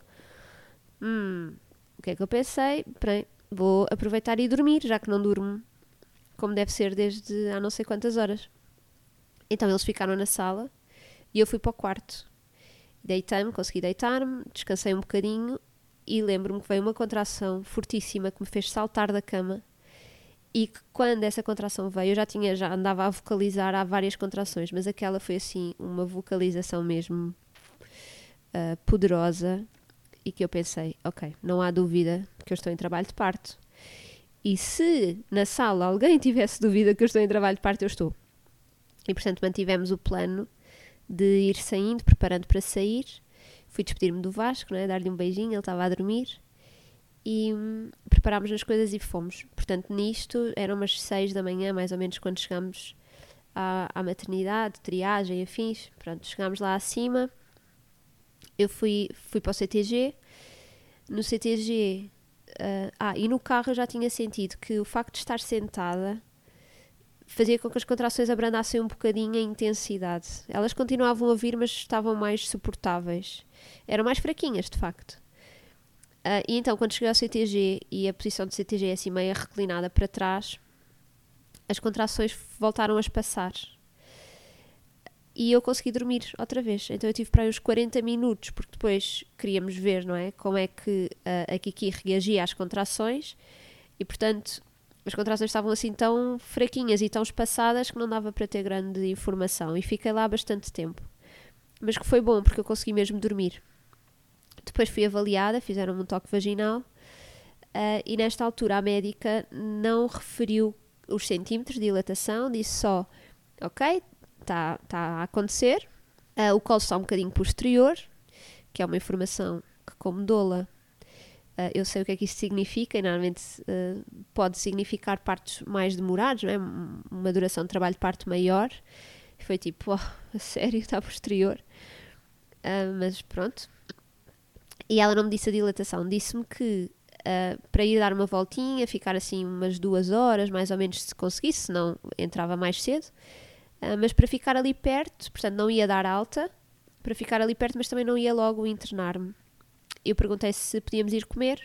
Hum, o que é que eu pensei? Bem, vou aproveitar e dormir, já que não durmo como deve ser desde há não sei quantas horas. Então eles ficaram na sala e eu fui para o quarto. Deitei-me, consegui deitar-me, descansei um bocadinho e lembro-me que veio uma contração fortíssima que me fez saltar da cama e que quando essa contração veio, eu já tinha, já andava a vocalizar há várias contrações, mas aquela foi assim uma vocalização mesmo uh, poderosa e que eu pensei, ok, não há dúvida que eu estou em trabalho de parto. E se na sala alguém tivesse dúvida que eu estou em trabalho de parto, eu estou. E portanto mantivemos o plano de ir saindo, preparando para sair. Fui despedir-me do Vasco, né, dar-lhe um beijinho, ele estava a dormir e hum, preparámos as coisas e fomos. Portanto, nisto eram umas 6 da manhã, mais ou menos, quando chegámos à, à maternidade, triagem, afins. Pronto, chegámos lá acima. Eu fui, fui para o CTG. No CTG, uh, ah, ah, e no carro eu já tinha sentido que o facto de estar sentada fazia com que as contrações abrandassem um bocadinho a intensidade. Elas continuavam a vir, mas estavam mais suportáveis. Eram mais fraquinhas, de facto. Uh, e então, quando cheguei ao CTG e a posição do CTG é assim meio reclinada para trás, as contrações voltaram a espaçar. E eu consegui dormir outra vez. Então eu tive para aí uns 40 minutos, porque depois queríamos ver, não é? Como é que uh, a Kiki reagia às contrações. E portanto, as contrações estavam assim tão fraquinhas e tão espaçadas que não dava para ter grande informação e fiquei lá bastante tempo. Mas que foi bom porque eu consegui mesmo dormir. Depois fui avaliada, fizeram-me um toque vaginal uh, e nesta altura a médica não referiu os centímetros de dilatação, disse só: Ok, está tá a acontecer, uh, o colo está um bocadinho posterior, que é uma informação que, como doula, Uh, eu sei o que é que isso significa e normalmente uh, pode significar partos mais demorados, não é? uma duração de trabalho de parto maior. Foi tipo, oh, a sério, está posterior. Uh, mas pronto. E ela não me disse a dilatação, disse-me que para ir dar uma voltinha, ficar assim umas duas horas, mais ou menos, se conseguisse, senão entrava mais cedo. mas para ficar ali perto, portanto, não ia dar alta, para ficar ali perto, mas também não ia logo internar-me eu perguntei se podíamos ir comer.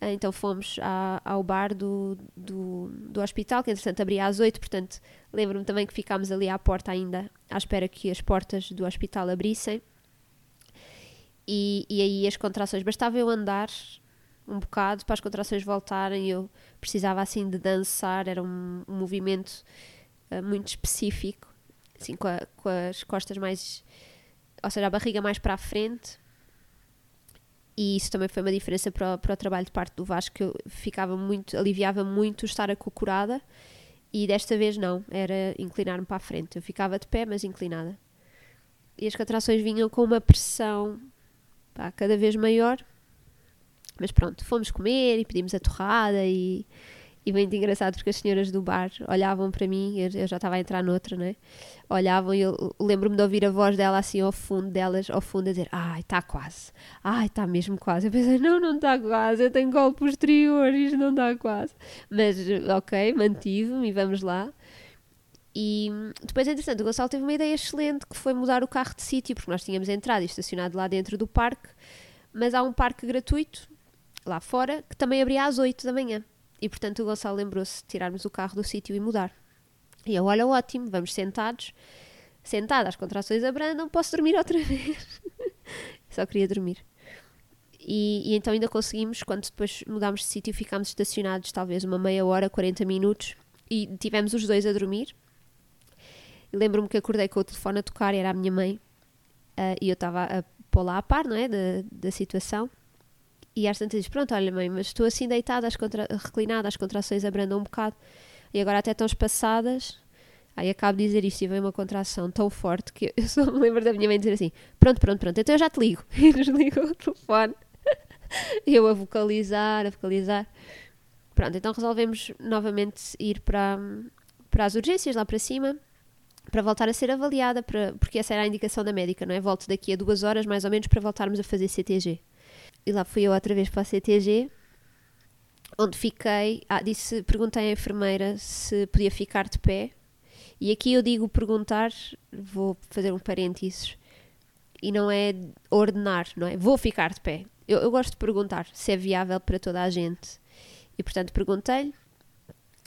Ah, então fomos à, ao bar do, do, do, hospital, que entretanto abria às 8, portanto lembro-me também que ficámos ali à porta ainda, à espera que as portas do hospital abrissem. E, e aí as contrações, bastava eu andar um bocado para as contrações voltarem, eu precisava assim de dançar, era um, um movimento uh, muito específico, assim com, a, com as costas mais, ou seja, a barriga mais para a frente, e isso também foi uma diferença para o, para o trabalho de parte do Vasco, que eu ficava muito, aliviava muito estar acocorada e desta vez não, era inclinar-me para a frente. Eu ficava de pé, mas inclinada. E as contrações vinham com uma pressão pá, cada vez maior. Mas pronto, fomos comer e pedimos a torrada e e muito engraçado porque as senhoras do bar olhavam para mim, eu, já estava a entrar noutra, né? Olhavam e eu lembro-me de ouvir a voz dela assim ao fundo delas, ao fundo, a dizer: Ai, está quase, ai, está mesmo quase. Eu pensei: Não, não está quase, eu tenho gol posterior, isto não está quase. Mas, ok, mantive-me e vamos lá. E depois, entretanto, o Gonçalo teve uma ideia excelente que foi mudar o carro de sítio, porque nós tínhamos entrado e estacionado lá dentro do parque, mas há um parque gratuito lá fora que também abria às 8 da manhã. E portanto o Gonçalo lembrou-se de tirarmos o carro do sítio e mudar. E eu, olha, ótimo, vamos sentados. Sentada, as contrações abrandam, posso dormir outra vez. Só queria dormir. E, e, então ainda conseguimos, quando depois mudámos de sítio, ficámos estacionados talvez uma meia hora, 40 minutos, e tivemos os dois a dormir. Lembro-me que acordei com o telefone a tocar, era a minha mãe, uh, e eu estava a pôr lá a par, não é, da, da situação. E às tantas diz: Pronto, olha, mãe, mas estou assim deitada, as contra... reclinada, as contrações abrandam um bocado e agora até estão espaçadas. Aí acabo de dizer isto e veio uma contração tão forte que eu só me lembro da minha mãe dizer assim: Pronto, pronto, pronto, então eu já te ligo. E desligou o telefone. eu a vocalizar, a vocalizar. Pronto, então resolvemos novamente ir para, para as urgências lá para cima para voltar a ser avaliada, para, porque essa era a indicação da médica, não é? Volte daqui a duas horas mais ou menos para voltarmos a fazer CTG. E lá fui eu outra vez para a CTG, onde fiquei. Ah, disse, perguntei à enfermeira se podia ficar de pé. E aqui eu digo perguntar, vou fazer um parênteses, e não é ordenar, não é? Vou ficar de pé. Eu, eu gosto de perguntar se é viável para toda a gente. E portanto perguntei-lhe.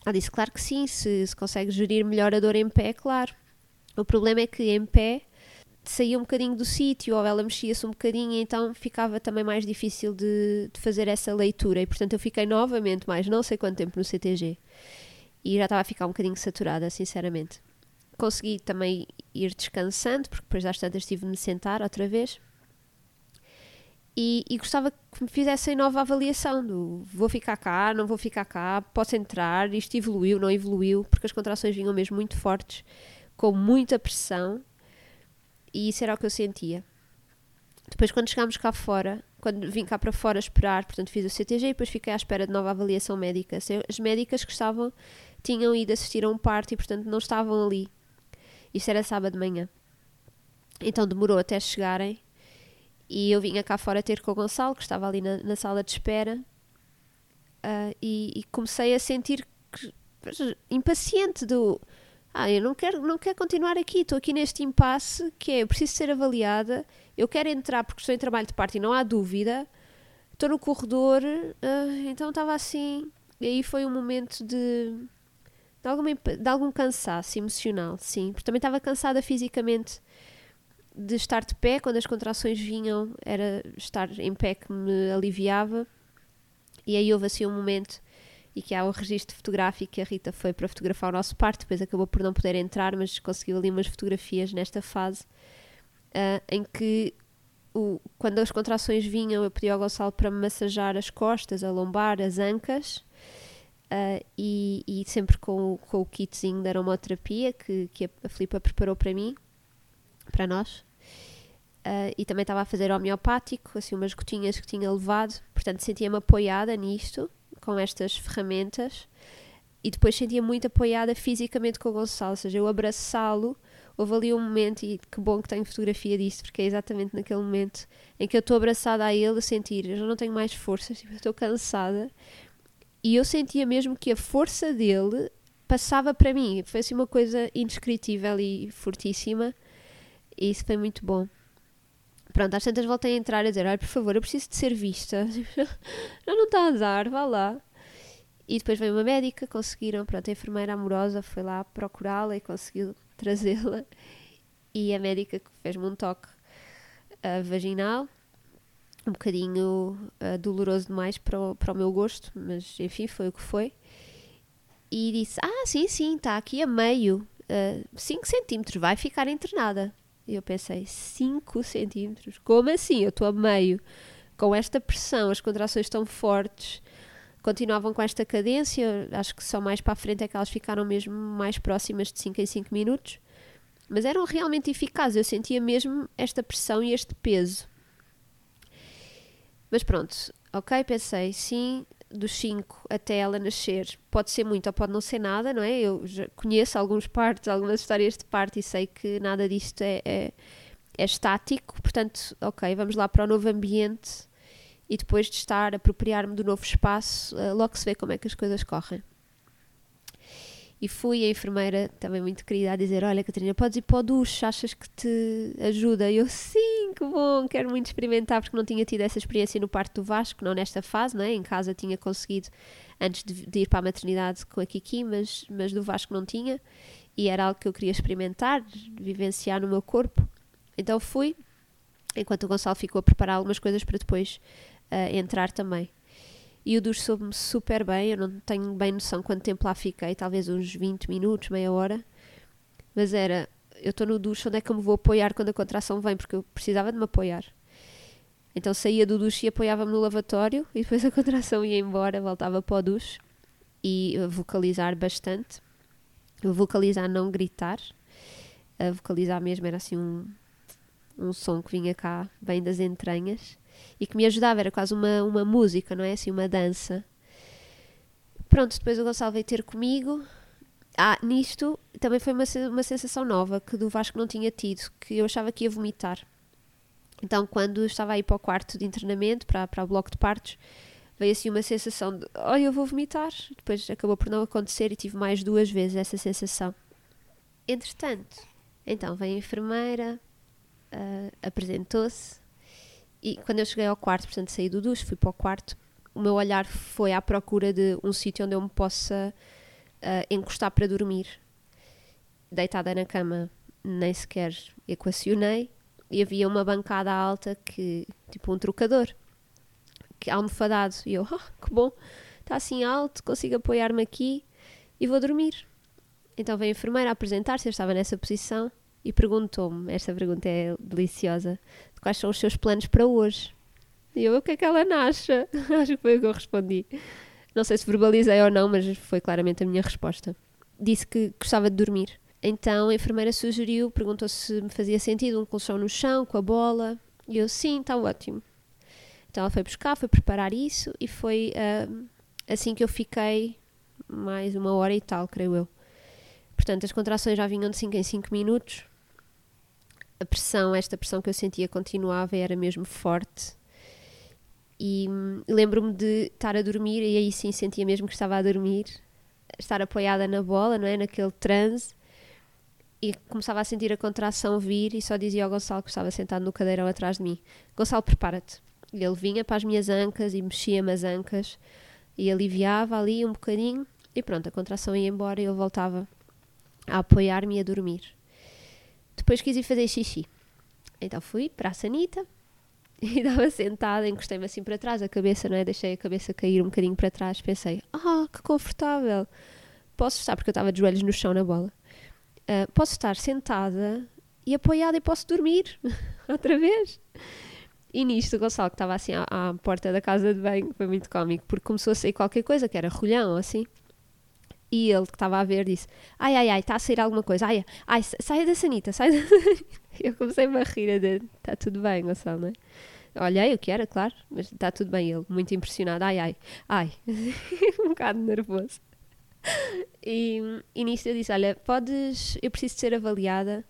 Ela disse, claro que sim, se, se consegue gerir melhor a dor em pé, claro. O problema é que em pé saía um bocadinho do sítio ou ela mexia-se um bocadinho, então ficava também mais difícil de, de, fazer essa leitura. E portanto eu fiquei novamente mais não sei quanto tempo no CTG e já estava a ficar um bocadinho saturada, sinceramente. Consegui também ir descansando, porque depois das tantas tive de me sentar outra vez. E, e, gostava que me fizessem nova avaliação do vou ficar cá, não vou ficar cá, posso entrar, isto evoluiu, não evoluiu, porque as contrações vinham mesmo muito fortes, com muita pressão e isso era o que eu sentia. Depois, quando chegámos cá fora, quando vim cá para fora esperar, portanto fiz o CTG e depois fiquei à espera de nova avaliação médica. As médicas que estavam tinham ido assistir a um parto e, portanto, não estavam ali. Isso era sábado de manhã. Então demorou até chegarem e eu vinha cá fora ter com o Gonçalo, que estava ali na, na sala de espera, uh, e, e, comecei a sentir que, impaciente do ah, eu não quero, não quero continuar aqui, estou aqui neste impasse que é, eu preciso ser avaliada, eu quero entrar porque estou em trabalho de parte e não há dúvida, estou no corredor, uh, então estava assim, e aí foi um momento de, de, alguma, de algum cansaço emocional, sim, porque também estava cansada fisicamente de estar de pé, quando as contrações vinham, era estar em pé que me aliviava, e aí houve assim um momento e que há um registro fotográfico que a Rita foi para fotografar o nosso parto, depois acabou por não poder entrar, mas conseguiu ali umas fotografias nesta fase uh, em que o, quando as contrações vinham eu pedi ao Gonçalo para me massajar as costas, a lombar, as ancas uh, e, e, sempre com, com o kitzinho da aromaterapia que, que a Filipa preparou para mim, para nós. Uh, e também estava a fazer homeopático, assim umas gotinhas que tinha levado, portanto sentia-me apoiada nisto com estas ferramentas e depois sentia muito apoiada fisicamente com o Gonçalo, ou seja, eu abraçá-lo. Houve ali um momento, e que bom que tenho fotografia disso, porque é exatamente naquele momento em que eu estou abraçada a ele, a sentir, eu já não tenho mais forças, tipo, estou cansada. E eu sentia mesmo que a força dele passava para mim. Foi assim uma coisa indescritível e fortíssima. E isso foi muito bom. Pronto, às tantas voltei a entrar a dizer: Olha, por favor, eu preciso de ser vista. Já não está a dar, vá lá. E depois veio uma médica, conseguiram, pronto, a enfermeira amorosa foi lá procurá-la e conseguiu trazê-la. E a médica fez-me um toque uh, vaginal, um bocadinho uh, doloroso demais para o, para o meu gosto, mas enfim, foi o que foi. E disse: Ah, sim, sim, está aqui a meio, 5 uh, centímetros, vai ficar internada. E eu pensei, 5 centímetros? Como assim? Eu estou a meio. Com esta pressão, as contrações estão fortes. Continuavam com esta cadência. Acho que só mais para a frente é que elas ficaram mesmo mais próximas de 5 em 5 minutos. Mas eram realmente eficazes. Eu sentia mesmo esta pressão e este peso. Mas pronto, ok, pensei, sim, dos 5 até ela nascer pode ser muito ou pode não ser nada, não é? Eu já conheço alguns partos, algumas histórias de parto e sei que nada disto é, é, é estático, portanto, ok, vamos lá para o novo ambiente e depois de estar, apropriar-me do novo espaço, uh, logo se vê como é que as coisas correm. E fui a enfermeira, também muito querida, a dizer: Olha, Catarina, podes ir para o duche, achas que te ajuda? E eu, sim, que bom, quero muito experimentar, porque não tinha tido essa experiência no parto do Vasco, não nesta fase, não é? Em casa tinha conseguido, antes de, de ir para a maternidade com a Kiki, mas, mas do Vasco não tinha. E era algo que eu queria experimentar, vivenciar no meu corpo. Então fui, enquanto o Gonçalo ficou a preparar algumas coisas para depois uh, entrar também. E o duche soube-me super bem, eu não tenho bem noção quanto tempo lá fiquei, talvez uns 20 minutos, meia hora. Mas era, eu estou no duche, onde é que eu me vou apoiar quando a contração vem? Porque eu precisava de me apoiar. Então saía do duche e apoiava-me no lavatório e depois a contração ia embora, voltava para o duche e vocalizar bastante. Vocalizar, não gritar. A vocalizar mesmo era assim um, um som que vinha cá, bem das entranhas e que me ajudava, era quase uma, uma música, não é? Assim, uma dança. Pronto, depois o Gonçalo veio ter comigo. Ah, nisto também foi uma, uma sensação nova que do Vasco não tinha tido, que eu achava que ia vomitar. Então, quando estava aí para o quarto de internamento, para, para o bloco de partos, veio assim uma sensação de, oh, eu vou vomitar. Depois acabou por não acontecer e tive mais duas vezes essa sensação. Entretanto, então vem a enfermeira, uh, apresentou-se e quando eu cheguei ao quarto, portanto saí do duche, fui para o quarto, o meu olhar foi à procura de um sítio onde eu me possa uh, encostar para dormir. Deitada na cama, nem sequer equacionei, e havia uma bancada alta que, tipo um trocador, que almofadado, e eu, oh, que bom, está assim alto, consigo apoiar-me aqui e vou dormir. Então veio a enfermeira apresentar-se, eu estava nessa posição, e perguntou-me, esta pergunta é deliciosa, quais são os seus planos para hoje? E eu, o que é que ela acha? Acho que foi o que eu respondi. Não sei se verbalizei ou não, mas foi claramente a minha resposta. Disse que gostava de dormir. Então a enfermeira sugeriu, perguntou se me fazia sentido um colchão no chão com a bola. E eu, sim, está ótimo. Então ela foi buscar, foi preparar isso e foi uh, assim que eu fiquei mais uma hora e tal, creio eu. Portanto, as contrações já vinham de 5 em 5 minutos a pressão, esta pressão que eu sentia continuava e era mesmo forte. E hum, lembro-me de estar a dormir e aí sim sentia mesmo que estava a dormir, estar apoiada na bola, não é? Naquele transe. E começava a sentir a contração vir e só dizia ao Gonçalo que estava sentado no cadeirão atrás de mim: Gonçalo, prepara-te. E ele vinha para as minhas ancas e mexia-me as ancas e aliviava ali um bocadinho e pronto, a contração ia embora e eu voltava a apoiar-me e a dormir. Depois quis ir fazer xixi. Então fui para a sanita, E estava sentada, encostei-me assim para trás, a cabeça, não é? Deixei a cabeça cair um bocadinho para trás. Pensei, ah, que confortável. Posso estar, porque eu estava de joelhos no chão na bola. Uh, posso estar sentada e apoiada e posso dormir outra vez. E nisto, o Gonçalo, que estava assim à, à, porta da casa de banho, foi muito cómico, porque começou a sair qualquer coisa, que era rolhão, assim. E ele, que estava a ver, disse: Ai, ai, ai, está a sair alguma coisa. Ai, ai, sai da sanita, sai da. Eu comecei-me a rir, está tudo bem, Gonçalo, não é? Olhei o que era, claro, mas está tudo bem. Ele, muito impressionado: Ai, ai, ai, um bocado nervoso. E, e nisto eu disse: Olha, podes, eu preciso de ser avaliada,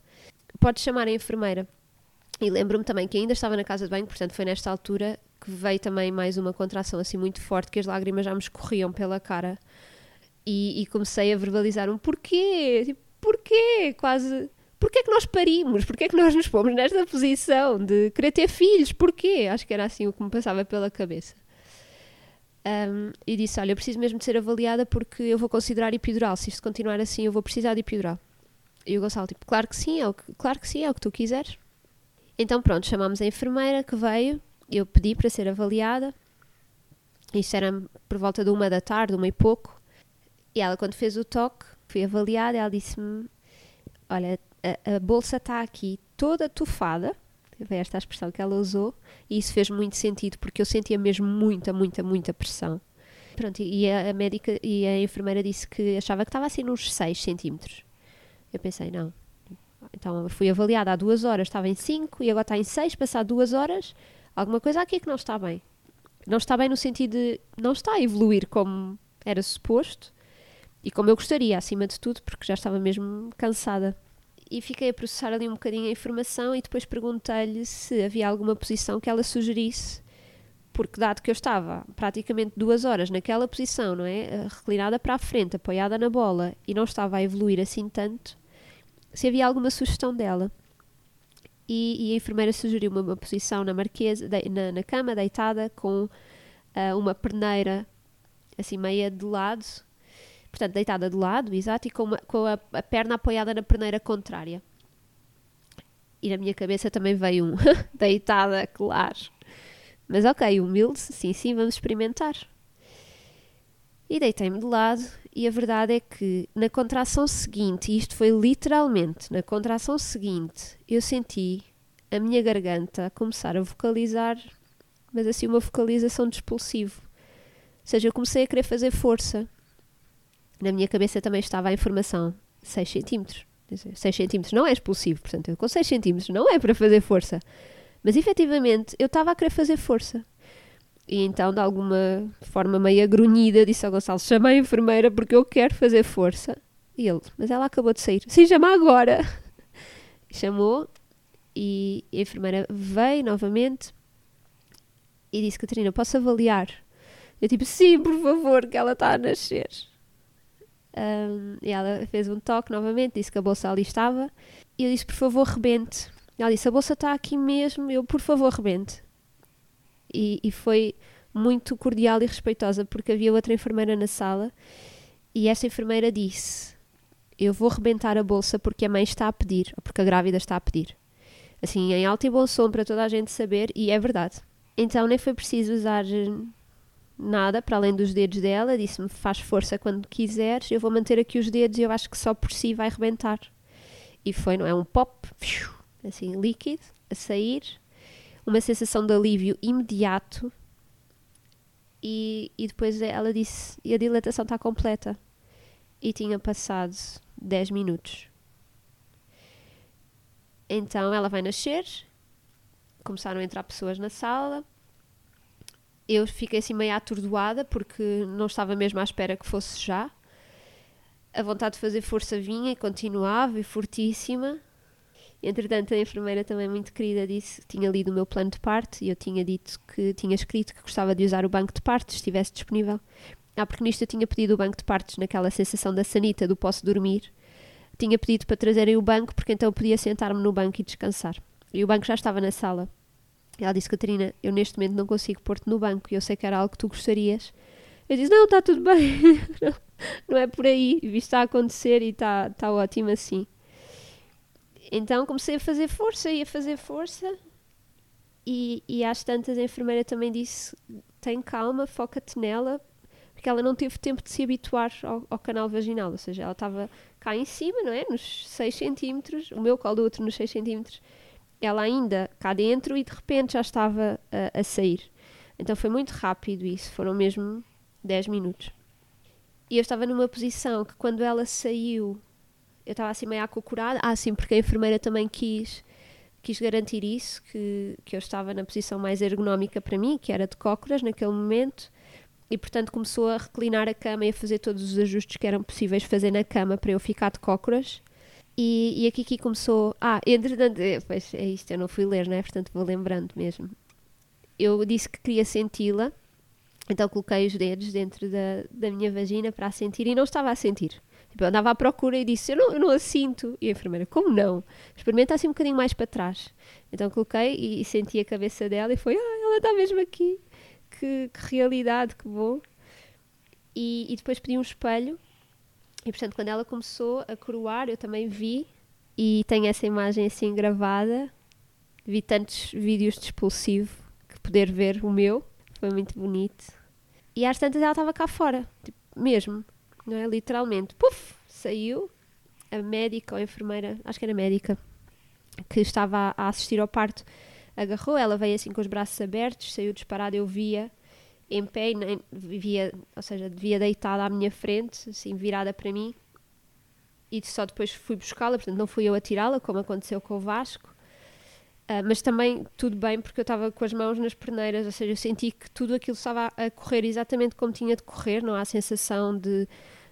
podes chamar a enfermeira. E lembro-me também que ainda estava na casa de banho, portanto foi nesta altura que veio também mais uma contração assim muito forte, que as lágrimas já me escorriam pela cara. E, e comecei a verbalizar um porquê, tipo, porquê, quase, porquê é que nós parimos, porquê é que nós nos pomos nesta posição de querer ter filhos, porquê? Acho que era assim o que me passava pela cabeça. Um, e disse, olha, eu preciso mesmo de ser avaliada porque eu vou considerar epidural, se isto continuar assim eu vou precisar de epidural. E o Gonçalo, tipo, claro que sim, é o que, claro que sim, é o que tu quiseres. Então pronto, chamámos a enfermeira que veio, eu pedi para ser avaliada, isto era por volta de uma da tarde, uma e pouco, e ela quando fez o toque, fui avaliada, ela disse-me, olha, a, a bolsa está aqui toda tufada, foi esta a expressão que ela usou, e isso fez muito sentido, porque eu sentia mesmo muita, muita, muita pressão. Pronto, e a, a médica e a enfermeira disse que achava que estava assim nos 6 centímetros. Eu pensei, não, então fui avaliada há duas horas, estava em 5 e agora está em 6, passar duas horas, alguma coisa aqui que não está bem. Não está bem no sentido de não está a evoluir como era suposto e como eu gostaria, acima de tudo, porque já estava mesmo cansada. E fiquei a processar ali um bocadinho a informação e depois perguntei-lhe se havia alguma posição que ela sugerisse, porque dado que eu estava praticamente duas horas naquela posição, não é? Reclinada para a frente, apoiada na bola e não estava a evoluir assim tanto, se havia alguma sugestão dela. E, e a enfermeira sugeriu uma, uma posição na marquesa, de, na, na, cama, deitada, com uh, uma perneira assim meia de lado, portanto deitada de lado, exato, e com, uma, com a, a, perna apoiada na perneira contrária. E na minha cabeça também veio um deitada, claro. Mas ok, humilde, sim, sim, vamos experimentar. E deitei-me de lado e a verdade é que na contração seguinte, e isto foi literalmente na contração seguinte, eu senti a minha garganta começar a vocalizar, mas assim uma vocalização de expulsivo. Ou seja, eu comecei a querer fazer força. Na minha cabeça também estava a informação 6 centímetros. 6 centímetros não é expulsivo, portanto, com 6 centímetros não é para fazer força. Mas efetivamente eu estava a querer fazer força. E então, de alguma forma meio agrunhida, disse ao Gonçalo: chama a enfermeira porque eu quero fazer força. E ele: Mas ela acabou de sair. Sim, chama agora. Chamou e a enfermeira veio novamente e disse: Catarina, posso avaliar? Eu tipo: Sim, por favor, que ela está a nascer. Um, e ela fez um toque novamente, disse que a bolsa ali estava. E eu disse: Por favor, rebente. Ela disse: A bolsa está aqui mesmo. Eu, por favor, rebente e, e foi muito cordial e respeitosa porque havia outra enfermeira na sala e essa enfermeira disse: Eu vou rebentar a bolsa porque a mãe está a pedir, ou porque a grávida está a pedir. Assim, em alto e bom som para toda a gente saber, e é verdade. Então nem foi preciso usar nada para além dos dedos dela. Disse-me: Faz força quando quiseres, eu vou manter aqui os dedos e eu acho que só por si vai rebentar. E foi, não é? Um pop, assim, líquido, a sair uma sensação de alívio imediato. E, e depois ela disse: e a dilatação está completa. E tinha passado 10 minutos. Então ela vai nascer. Começaram a entrar pessoas na sala. Eu fiquei assim meio atordoada porque não estava mesmo à espera que fosse já. A vontade de fazer força vinha e continuava e fortíssima. Entretanto, a enfermeira também muito querida disse que tinha lido o meu plano de parte e eu tinha dito que tinha escrito que gostava de usar o banco de partes, se estivesse disponível. Ah, porque nisto eu tinha pedido o banco de partes, naquela sensação da sanita do posso dormir. Tinha pedido para trazerem o banco porque então eu podia sentar-me no banco e descansar. E o banco já estava na sala. Ela disse, Catarina, eu neste momento não consigo pôr-te no banco e eu sei que era algo que tu gostarias. Eu disse, não, está tudo bem. não é por aí. Está a acontecer e está, está ótimo assim. Então comecei a fazer força e a fazer força E, e às tantas a enfermeira também disse: tem calma, foca-te nela, porque ela não teve tempo de se habituar ao, ao canal vaginal, ou seja, ela estava cá em cima, não é? Nos 6 centímetros, o meu colo do outro nos 6 centímetros, ela ainda cá dentro e de repente já estava a, a sair. Então foi muito rápido isso, foram mesmo 10 minutos. E eu estava numa posição que quando ela saiu, eu estava assim meio acocorada. Ah, sim, porque a enfermeira também quis, quis garantir isso, que, que eu estava na posição mais ergonómica para mim, que era de cócoras naquele momento. E portanto começou a reclinar a cama e a fazer todos os ajustes que eram possíveis fazer na cama para eu ficar de cócoras. E, e a Kiki começou. Ah, entretanto, eh, pois é isto, eu não fui ler, não é? Portanto vou lembrando mesmo. Eu disse que queria senti-la então coloquei os dedos dentro da, da minha vagina para a sentir e não estava a sentir. Tipo, eu andava à procura e disse: eu não, eu não a sinto. E a enfermeira: Como não? Experimenta assim um bocadinho mais para trás. Então coloquei e, e senti a cabeça dela e foi: Ah, ela está mesmo aqui. Que, que realidade, que bom. E, e, depois pedi um espelho. E portanto, quando ela começou a coroar, eu também vi. E tenho essa imagem assim gravada. Vi tantos vídeos de expulsivo que poder ver o meu foi muito bonito. E às tantas ela estava cá fora, tipo, mesmo, não é? Literalmente. Puf! Saiu. A médica ou a enfermeira, acho que era médica, que estava a assistir ao parto, agarrou. Ela veio assim com os braços abertos, saiu disparada. Eu via em pé, via, ou seja, via deitada à minha frente, assim, virada para mim. E só depois fui buscá-la, portanto, não fui eu a tirá-la, como aconteceu com o Vasco. Uh, mas também tudo bem porque eu estava com as mãos nas perneiras, ou seja, eu senti que tudo aquilo estava a correr exatamente como tinha de correr, não há sensação de,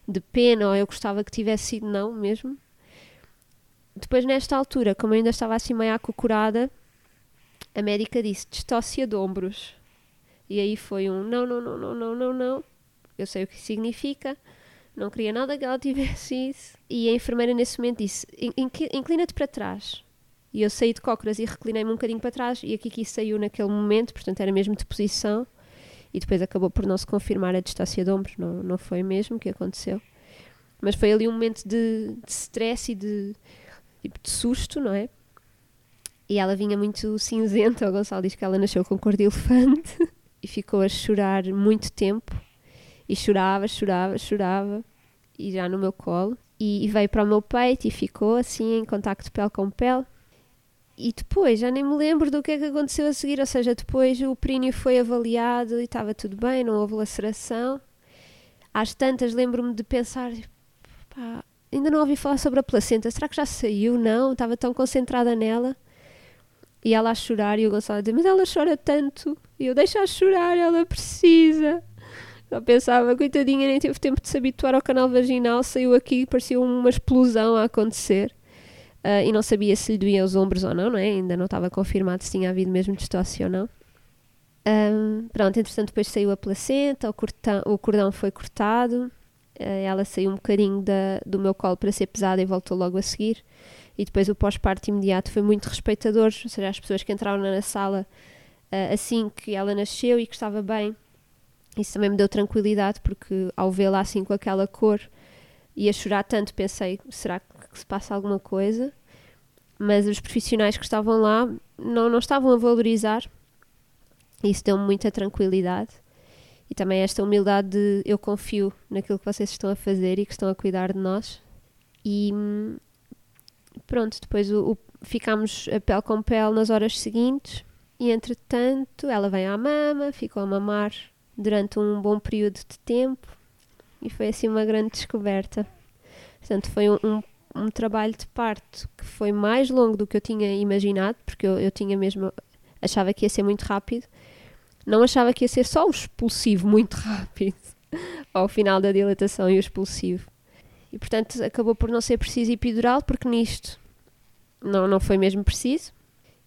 de pena ou eu gostava que tivesse sido não mesmo. Depois, nesta altura, como eu ainda estava assim meio acocorada, a médica disse distócia de ombros. E aí foi um não, não, não, não, não, não, não. Eu sei o que significa, não queria nada que ela tivesse isso. E a enfermeira nesse momento disse: inclina-te para trás. E eu saí de cócoras e reclinei-me um bocadinho para trás e a Kiki saiu naquele momento, portanto era mesmo de posição. E depois acabou por não se confirmar a distância de ombros, não, não foi mesmo que aconteceu. Mas foi ali um momento de, de stress e de, tipo, de susto, não é? E ela vinha muito cinzenta. O Gonçalo diz que ela nasceu com cor de elefante e ficou a chorar muito tempo. E chorava, chorava, chorava. E já no meu colo. E, e veio para o meu peito e ficou assim em contacto pele com pele e depois já nem me lembro do que é que aconteceu a seguir, ou seja, depois o períneo foi avaliado e estava tudo bem, não houve laceração. Às tantas lembro-me de pensar, pá, ainda não ouvi falar sobre a placenta, será que já saiu? Não, estava tão concentrada nela. E ela a chorar e o Gonçalo a dizer, mas ela chora tanto. E eu, deixo-a chorar, ela precisa. Eu pensava, coitadinha, nem teve tempo de se habituar ao canal vaginal, saiu aqui, parecia uma explosão a acontecer uh, e não sabia se lhe doía os ombros ou não, não é? Ainda não estava confirmado se tinha havido mesmo distócia ou não. Um, pronto, entretanto depois saiu a placenta, o, cortão, o cordão foi cortado, uh, ela saiu um bocadinho da, do meu colo para ser pesada e voltou logo a seguir. E depois o pós-parto imediato foi muito respeitador, ou seja, as pessoas que entraram na sala uh, assim que ela nasceu e que estava bem, isso também me deu tranquilidade, porque ao vê-la assim com aquela cor e a chorar tanto, pensei: será que se passa alguma coisa, mas os profissionais que estavam lá não, não estavam a valorizar. Isso deu-me muita tranquilidade e também esta humildade de eu confio naquilo que vocês estão a fazer e que estão a cuidar de nós. E pronto, depois o, o, ficámos a pele com pele nas horas seguintes e entretanto ela vem à mama, ficou a mamar durante um bom período de tempo e foi assim uma grande descoberta. Portanto, foi um, um um trabalho de parto que foi mais longo do que eu tinha imaginado, porque eu, eu tinha mesmo. achava que ia ser muito rápido. Não achava que ia ser só o expulsivo muito rápido ao final da dilatação e o expulsivo. E portanto acabou por não ser preciso epidural, porque nisto não, não foi mesmo preciso.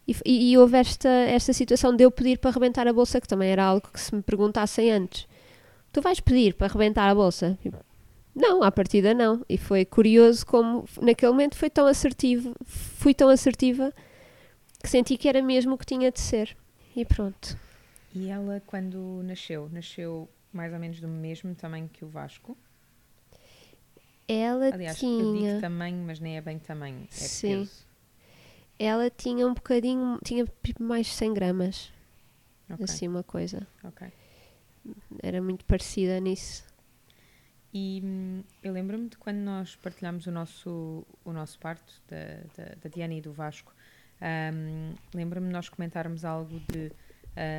E, e, e houve esta, esta situação de eu pedir para arrebentar a bolsa, que também era algo que se me perguntassem antes. Tu vais pedir para arrebentar a bolsa? Não, à partida não. E foi curioso como naquele momento foi tão assertivo, fui tão assertiva que senti que era mesmo o que tinha de ser. E pronto. E ela, quando nasceu, nasceu mais ou menos do mesmo tamanho que o Vasco? Ela Aliás, tinha... eu digo tamanho, mas nem é bem tamanho, é Sim. peso. ela tinha um bocadinho, tinha tipo mais 100 gramas, Ok, assim uma coisa. ok. Era muito parecida nisso. E hum, eu lembro-me de quando nós partilhámos o nosso, o nosso parto, da, da, da Diana e do Vasco, hum, lembro-me de nós comentarmos algo de.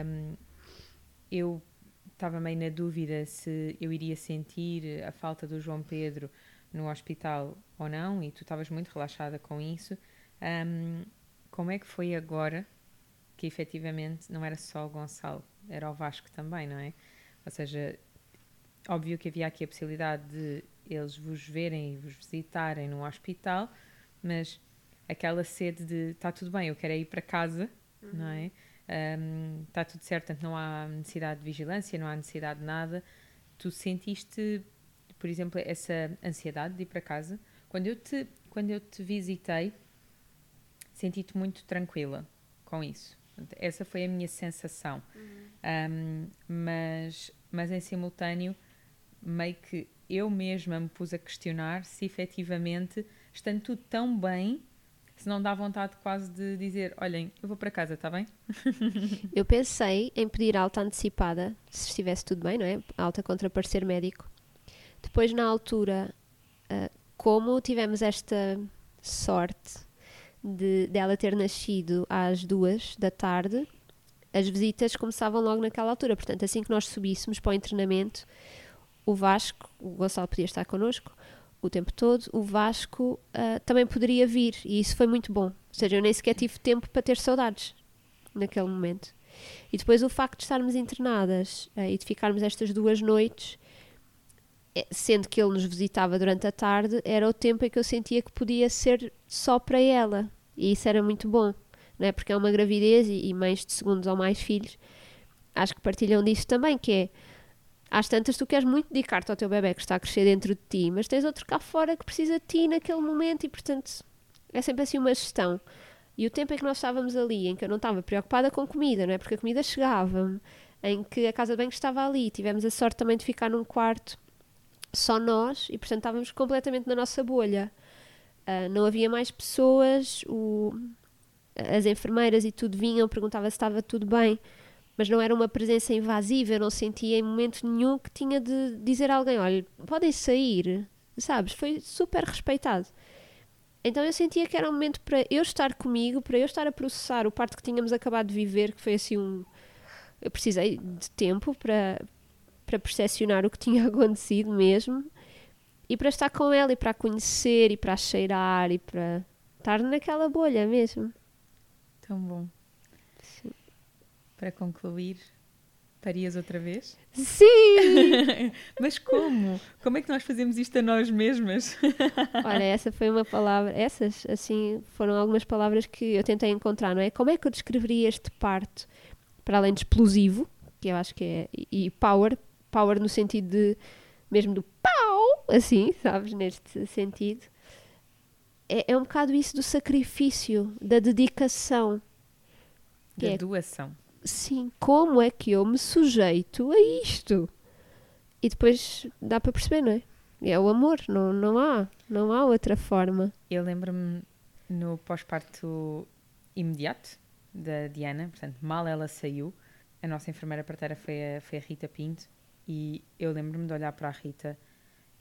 hum, eu estava meio na dúvida se eu iria sentir a falta do João Pedro no hospital ou não, e tu estavas muito relaxada com isso. Hum, como é que foi agora que efetivamente não era só o Gonçalo, era o Vasco também, não é? Ou seja, óbvio que havia aqui a possibilidade de eles vos verem e vos visitarem no hospital, mas aquela sede de está tudo bem, eu quero é ir para casa, não é? Está tudo certo, portanto não há necessidade de vigilância, não há necessidade de nada. Tu sentiste, por exemplo, essa ansiedade de ir para casa? Quando eu te, quando eu te visitei, senti-te muito tranquila com isso. Essa foi a minha sensação. Um, mas, mas em simultâneo, meio que eu mesma me pus a questionar se efetivamente, estando tudo tão bem, se não dá vontade quase de dizer: Olhem, eu vou para casa, está bem? Eu pensei em pedir alta antecipada, se estivesse tudo bem, não é? Alta contra parecer médico. Depois, na altura, ah, como tivemos esta sorte de dela ter nascido às duas da tarde, as visitas começavam logo naquela altura. Portanto, assim que nós subíssemos para o internamento, o Vasco, o Gonçalo podia estar connosco o tempo todo, o Vasco ah, também poderia vir e isso foi muito bom. Ou seja, eu nem sequer tive tempo para ter saudades naquele momento. E depois o facto de estarmos internadas ah, e de ficarmos estas duas noites, sendo que ele nos visitava durante a tarde, era o tempo em que eu sentia que podia ser só para ela. E isso era muito bom, não é? Porque é uma gravidez e, e mães de segundos ou mais filhos, acho que partilham disso também, que é às tantas tu queres muito dedicar-te ao teu bebê que está a crescer dentro de ti, mas tens outro cá fora que precisa de ti naquele momento e portanto é sempre assim uma gestão. E o tempo em que nós estávamos ali, em que eu não estava preocupada com comida, não é? Porque a comida chegava-me, em que a casa banho estava ali, tivemos a sorte também de ficar num quarto só nós e portanto estávamos completamente na nossa bolha. Ah, não havia mais pessoas, o- as enfermeiras e tudo vinham, perguntava se estava tudo bem, mas não era uma presença invasiva, eu não sentia em momento nenhum que tinha de dizer a alguém, olha, podem sair, sabes? Foi super respeitado. Então eu sentia que era um momento para eu estar comigo, para eu estar a processar o parto que tínhamos acabado de viver, que foi assim um... Eu precisei de tempo para, para percepcionar o que tinha acontecido mesmo e para estar com ela e para a conhecer e para a cheirar e para estar naquela bolha mesmo. Tão bom. Sim. Para concluir, parias outra vez? Sim! Mas como? Como é que nós fazemos isto a nós mesmas? Olha, essa foi uma palavra, essas, assim, foram algumas palavras que eu tentei encontrar, não é? Como é que eu descreveria este parto, para além de explosivo, que eu acho que é, e power, power no sentido de, mesmo do pau, assim, sabes, neste sentido. É, é um bocado isso do sacrifício, da dedicação. Da É. doação. Sim, como é que eu me sujeito a isto? E depois dá para perceber, não é? É o amor, não, não há, não há outra forma. Eu lembro-me no pós-parto imediato da Diana, portanto, mal ela saiu, a nossa enfermeira parteira foi a, foi a Rita Pinto e eu lembro-me de olhar para a Rita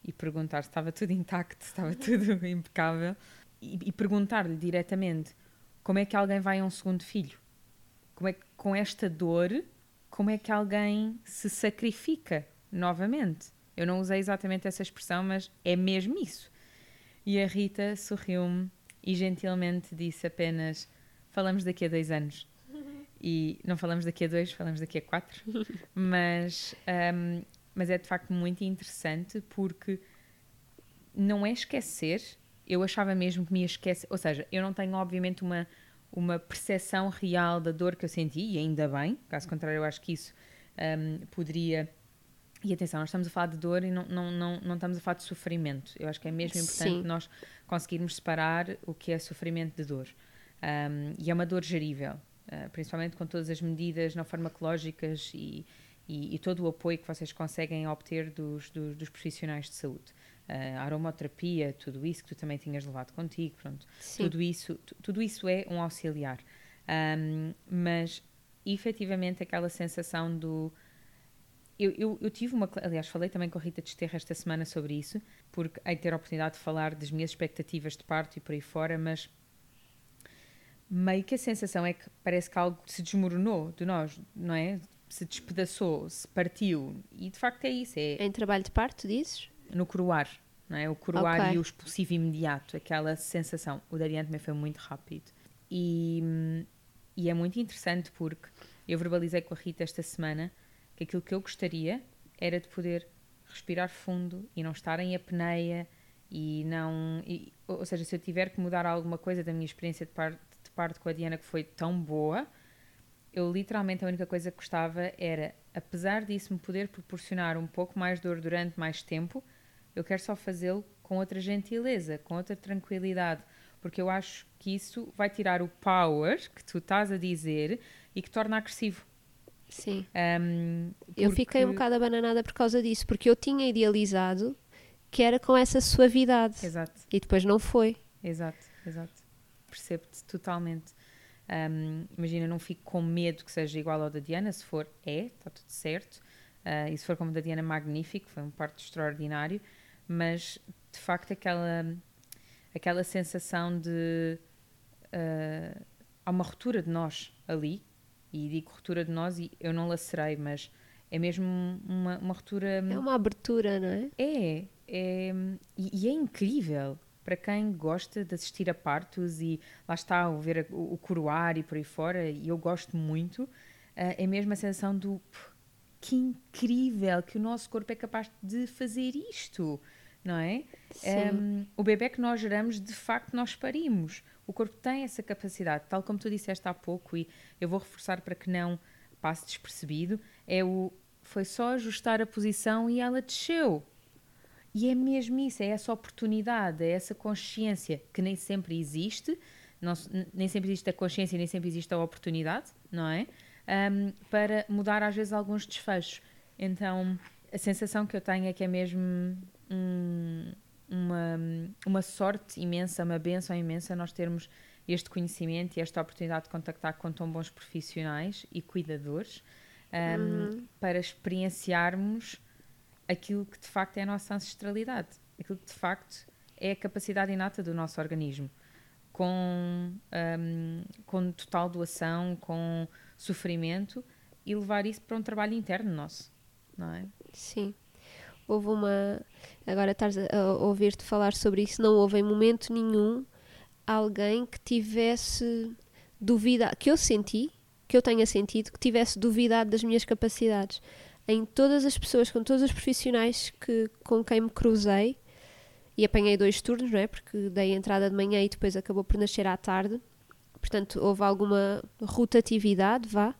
e perguntar se estava tudo intacto, se estava tudo impecável e, e perguntar-lhe diretamente como é que alguém vai a um segundo filho? Como é que com esta dor, como é que alguém se sacrifica novamente? Eu não usei exatamente essa expressão, mas é mesmo isso. E a Rita sorriu-me e gentilmente disse apenas: Falamos daqui a dois anos. E não falamos daqui a dois, falamos daqui a quatro. mas, hum, mas é de facto muito interessante porque não é esquecer. Eu achava mesmo que me ia esquecer. Ou seja, eu não tenho, obviamente, uma, uma percepção real da dor que eu senti, e ainda bem. Caso contrário, eu acho que isso hum, poderia. E atenção, nós estamos a falar de dor e não, não, não, não estamos a falar de sofrimento. Eu acho que é mesmo importante Sim. nós conseguirmos separar o que é sofrimento de dor. Um, e é uma dor gerível, uh, principalmente com todas as medidas não farmacológicas e, e, e todo o apoio que vocês conseguem obter dos, dos, dos profissionais de saúde. a aromaterapia, tudo isso que tu também tinhas levado contigo, pronto. Sim. Tudo isso, tu- tudo isso é um auxiliar. Ahm, mas efetivamente aquela sensação do. Eu, eu, eu tive uma. Aliás, falei também com a Rita Desterra esta semana sobre isso, porque hei ter a oportunidade de falar das minhas expectativas de parto e por aí fora, mas meio que a sensação é que parece que algo se desmoronou de nós, não é? Se despedaçou, se partiu. E de facto é isso, é Em trabalho de parto, dizes? no coroar, não é? O coroar Ok. e o expulsivo imediato, aquela sensação. O da Ariane também foi muito rápido. E, e é muito interessante porque eu verbalizei com a Rita esta semana que aquilo que eu gostaria era de poder respirar fundo e não estar em apneia e não... e- ou seja, se eu tiver que mudar alguma coisa da minha experiência de parto, de parto com a Diana que foi tão boa, eu literalmente a única coisa que gostava era, apesar disso me poder proporcionar um pouco mais dor durante mais tempo, eu quero só fazê-lo com outra gentileza, com outra tranquilidade, porque eu acho que isso vai tirar o power que tu estás a dizer e que torna agressivo. Sim. Eu porque- fiquei um bocado abananada por causa disso, porque eu tinha idealizado que era com essa suavidade. Exato. E depois não foi. Exato, exato. Percebo-te totalmente. Ahm, imagina, não fico com medo que seja igual ao da Diana. Se for, é, está tudo certo. Ah, e se for como o da Diana, magnífico, foi um parto extraordinário. Mas de facto, aquela, aquela sensação de. ah, há uma ruptura de nós ali. E digo ruptura de nós e eu não lacerei, mas é mesmo uma, uma ruptura. É uma abertura, não é? É, é e, e é incrível para quem gosta de assistir a partos e lá está, o ver a- o, o coroar e por aí fora, e eu gosto muito, ah, é mesmo a sensação do "Pff, que incrível que o nosso corpo é capaz de fazer isto, não é? Sim. Um, o bebê que nós geramos, de facto, nós parimos. O corpo tem essa capacidade, tal como tu disseste há pouco, e eu vou reforçar para que não passe despercebido, é o foi só ajustar a posição e ela desceu. E é mesmo isso, é essa oportunidade, é essa consciência que nem sempre existe, não nem sempre existe a consciência, nem sempre existe a oportunidade, não é? Um, para mudar às vezes alguns desfechos. Então, a sensação que eu tenho é que é mesmo um- uma, uma sorte imensa, uma benção imensa nós termos este conhecimento e esta oportunidade de contactar com tão bons profissionais e cuidadores um, para experienciarmos aquilo que de facto é a nossa ancestralidade, aquilo que de facto é a capacidade inata do nosso organismo, com, um, com total doação, com sofrimento e levar isso para um trabalho interno nosso, não é? Sim. Houve uma. Agora estás a, ouvir-te falar sobre isso, não houve em momento nenhum alguém que tivesse dúvida, que eu senti, que eu tenha sentido, que tivesse duvidado das minhas capacidades. Em todas as pessoas, com todos os profissionais que, com quem me cruzei, e apanhei dois turnos, não é? Porque dei entrada de manhã e depois acabou por nascer à tarde. Portanto, houve alguma rotatividade, vá.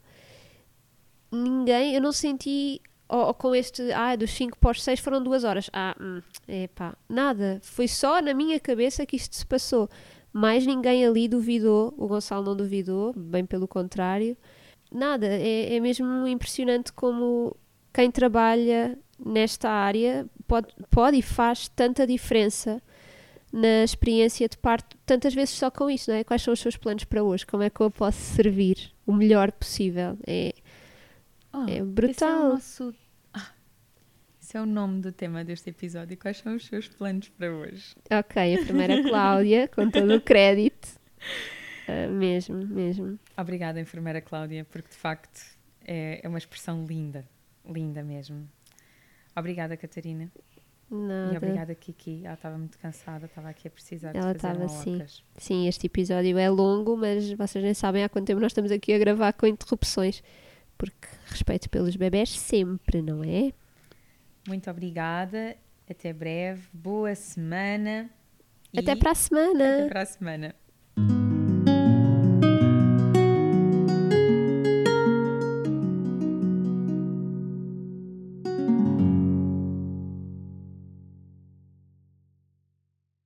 Ninguém, eu não senti ou, ou com este, ah, dos 5 para os 6 foram duas horas. Ah, hum, epá, nada. Foi só na minha cabeça que isto se passou. Mais ninguém ali duvidou, o Gonçalo não duvidou, bem pelo contrário. Nada, é, é mesmo impressionante como quem trabalha nesta área pode, pode e faz tanta diferença na experiência de parto, tantas vezes só com isso, não é? Quais são os seus planos para hoje? Como é que eu posso servir o melhor possível? É, Oh, É Esse é, brutal. o nosso... Ah, esse é o nome do tema deste episódio. Quais são os seus planos para hoje? ok, a primeira Cláudia, com todo o crédito. Ah, mesmo, mesmo. Obrigada, enfermeira Cláudia, porque de facto é, é uma expressão linda, linda mesmo. Obrigada, Catarina. E Nada. obrigada, Kiki. Ela estava muito cansada, estava aqui a precisar Ela de fazer estava, sim. malocas. Sim, este episódio é longo, mas vocês nem sabem há quanto tempo nós estamos aqui a gravar com interrupções. Porque respeito pelos bebés sempre, não é? Muito obrigada. Até breve. Boa semana. Até e para a semana! Até para a semana.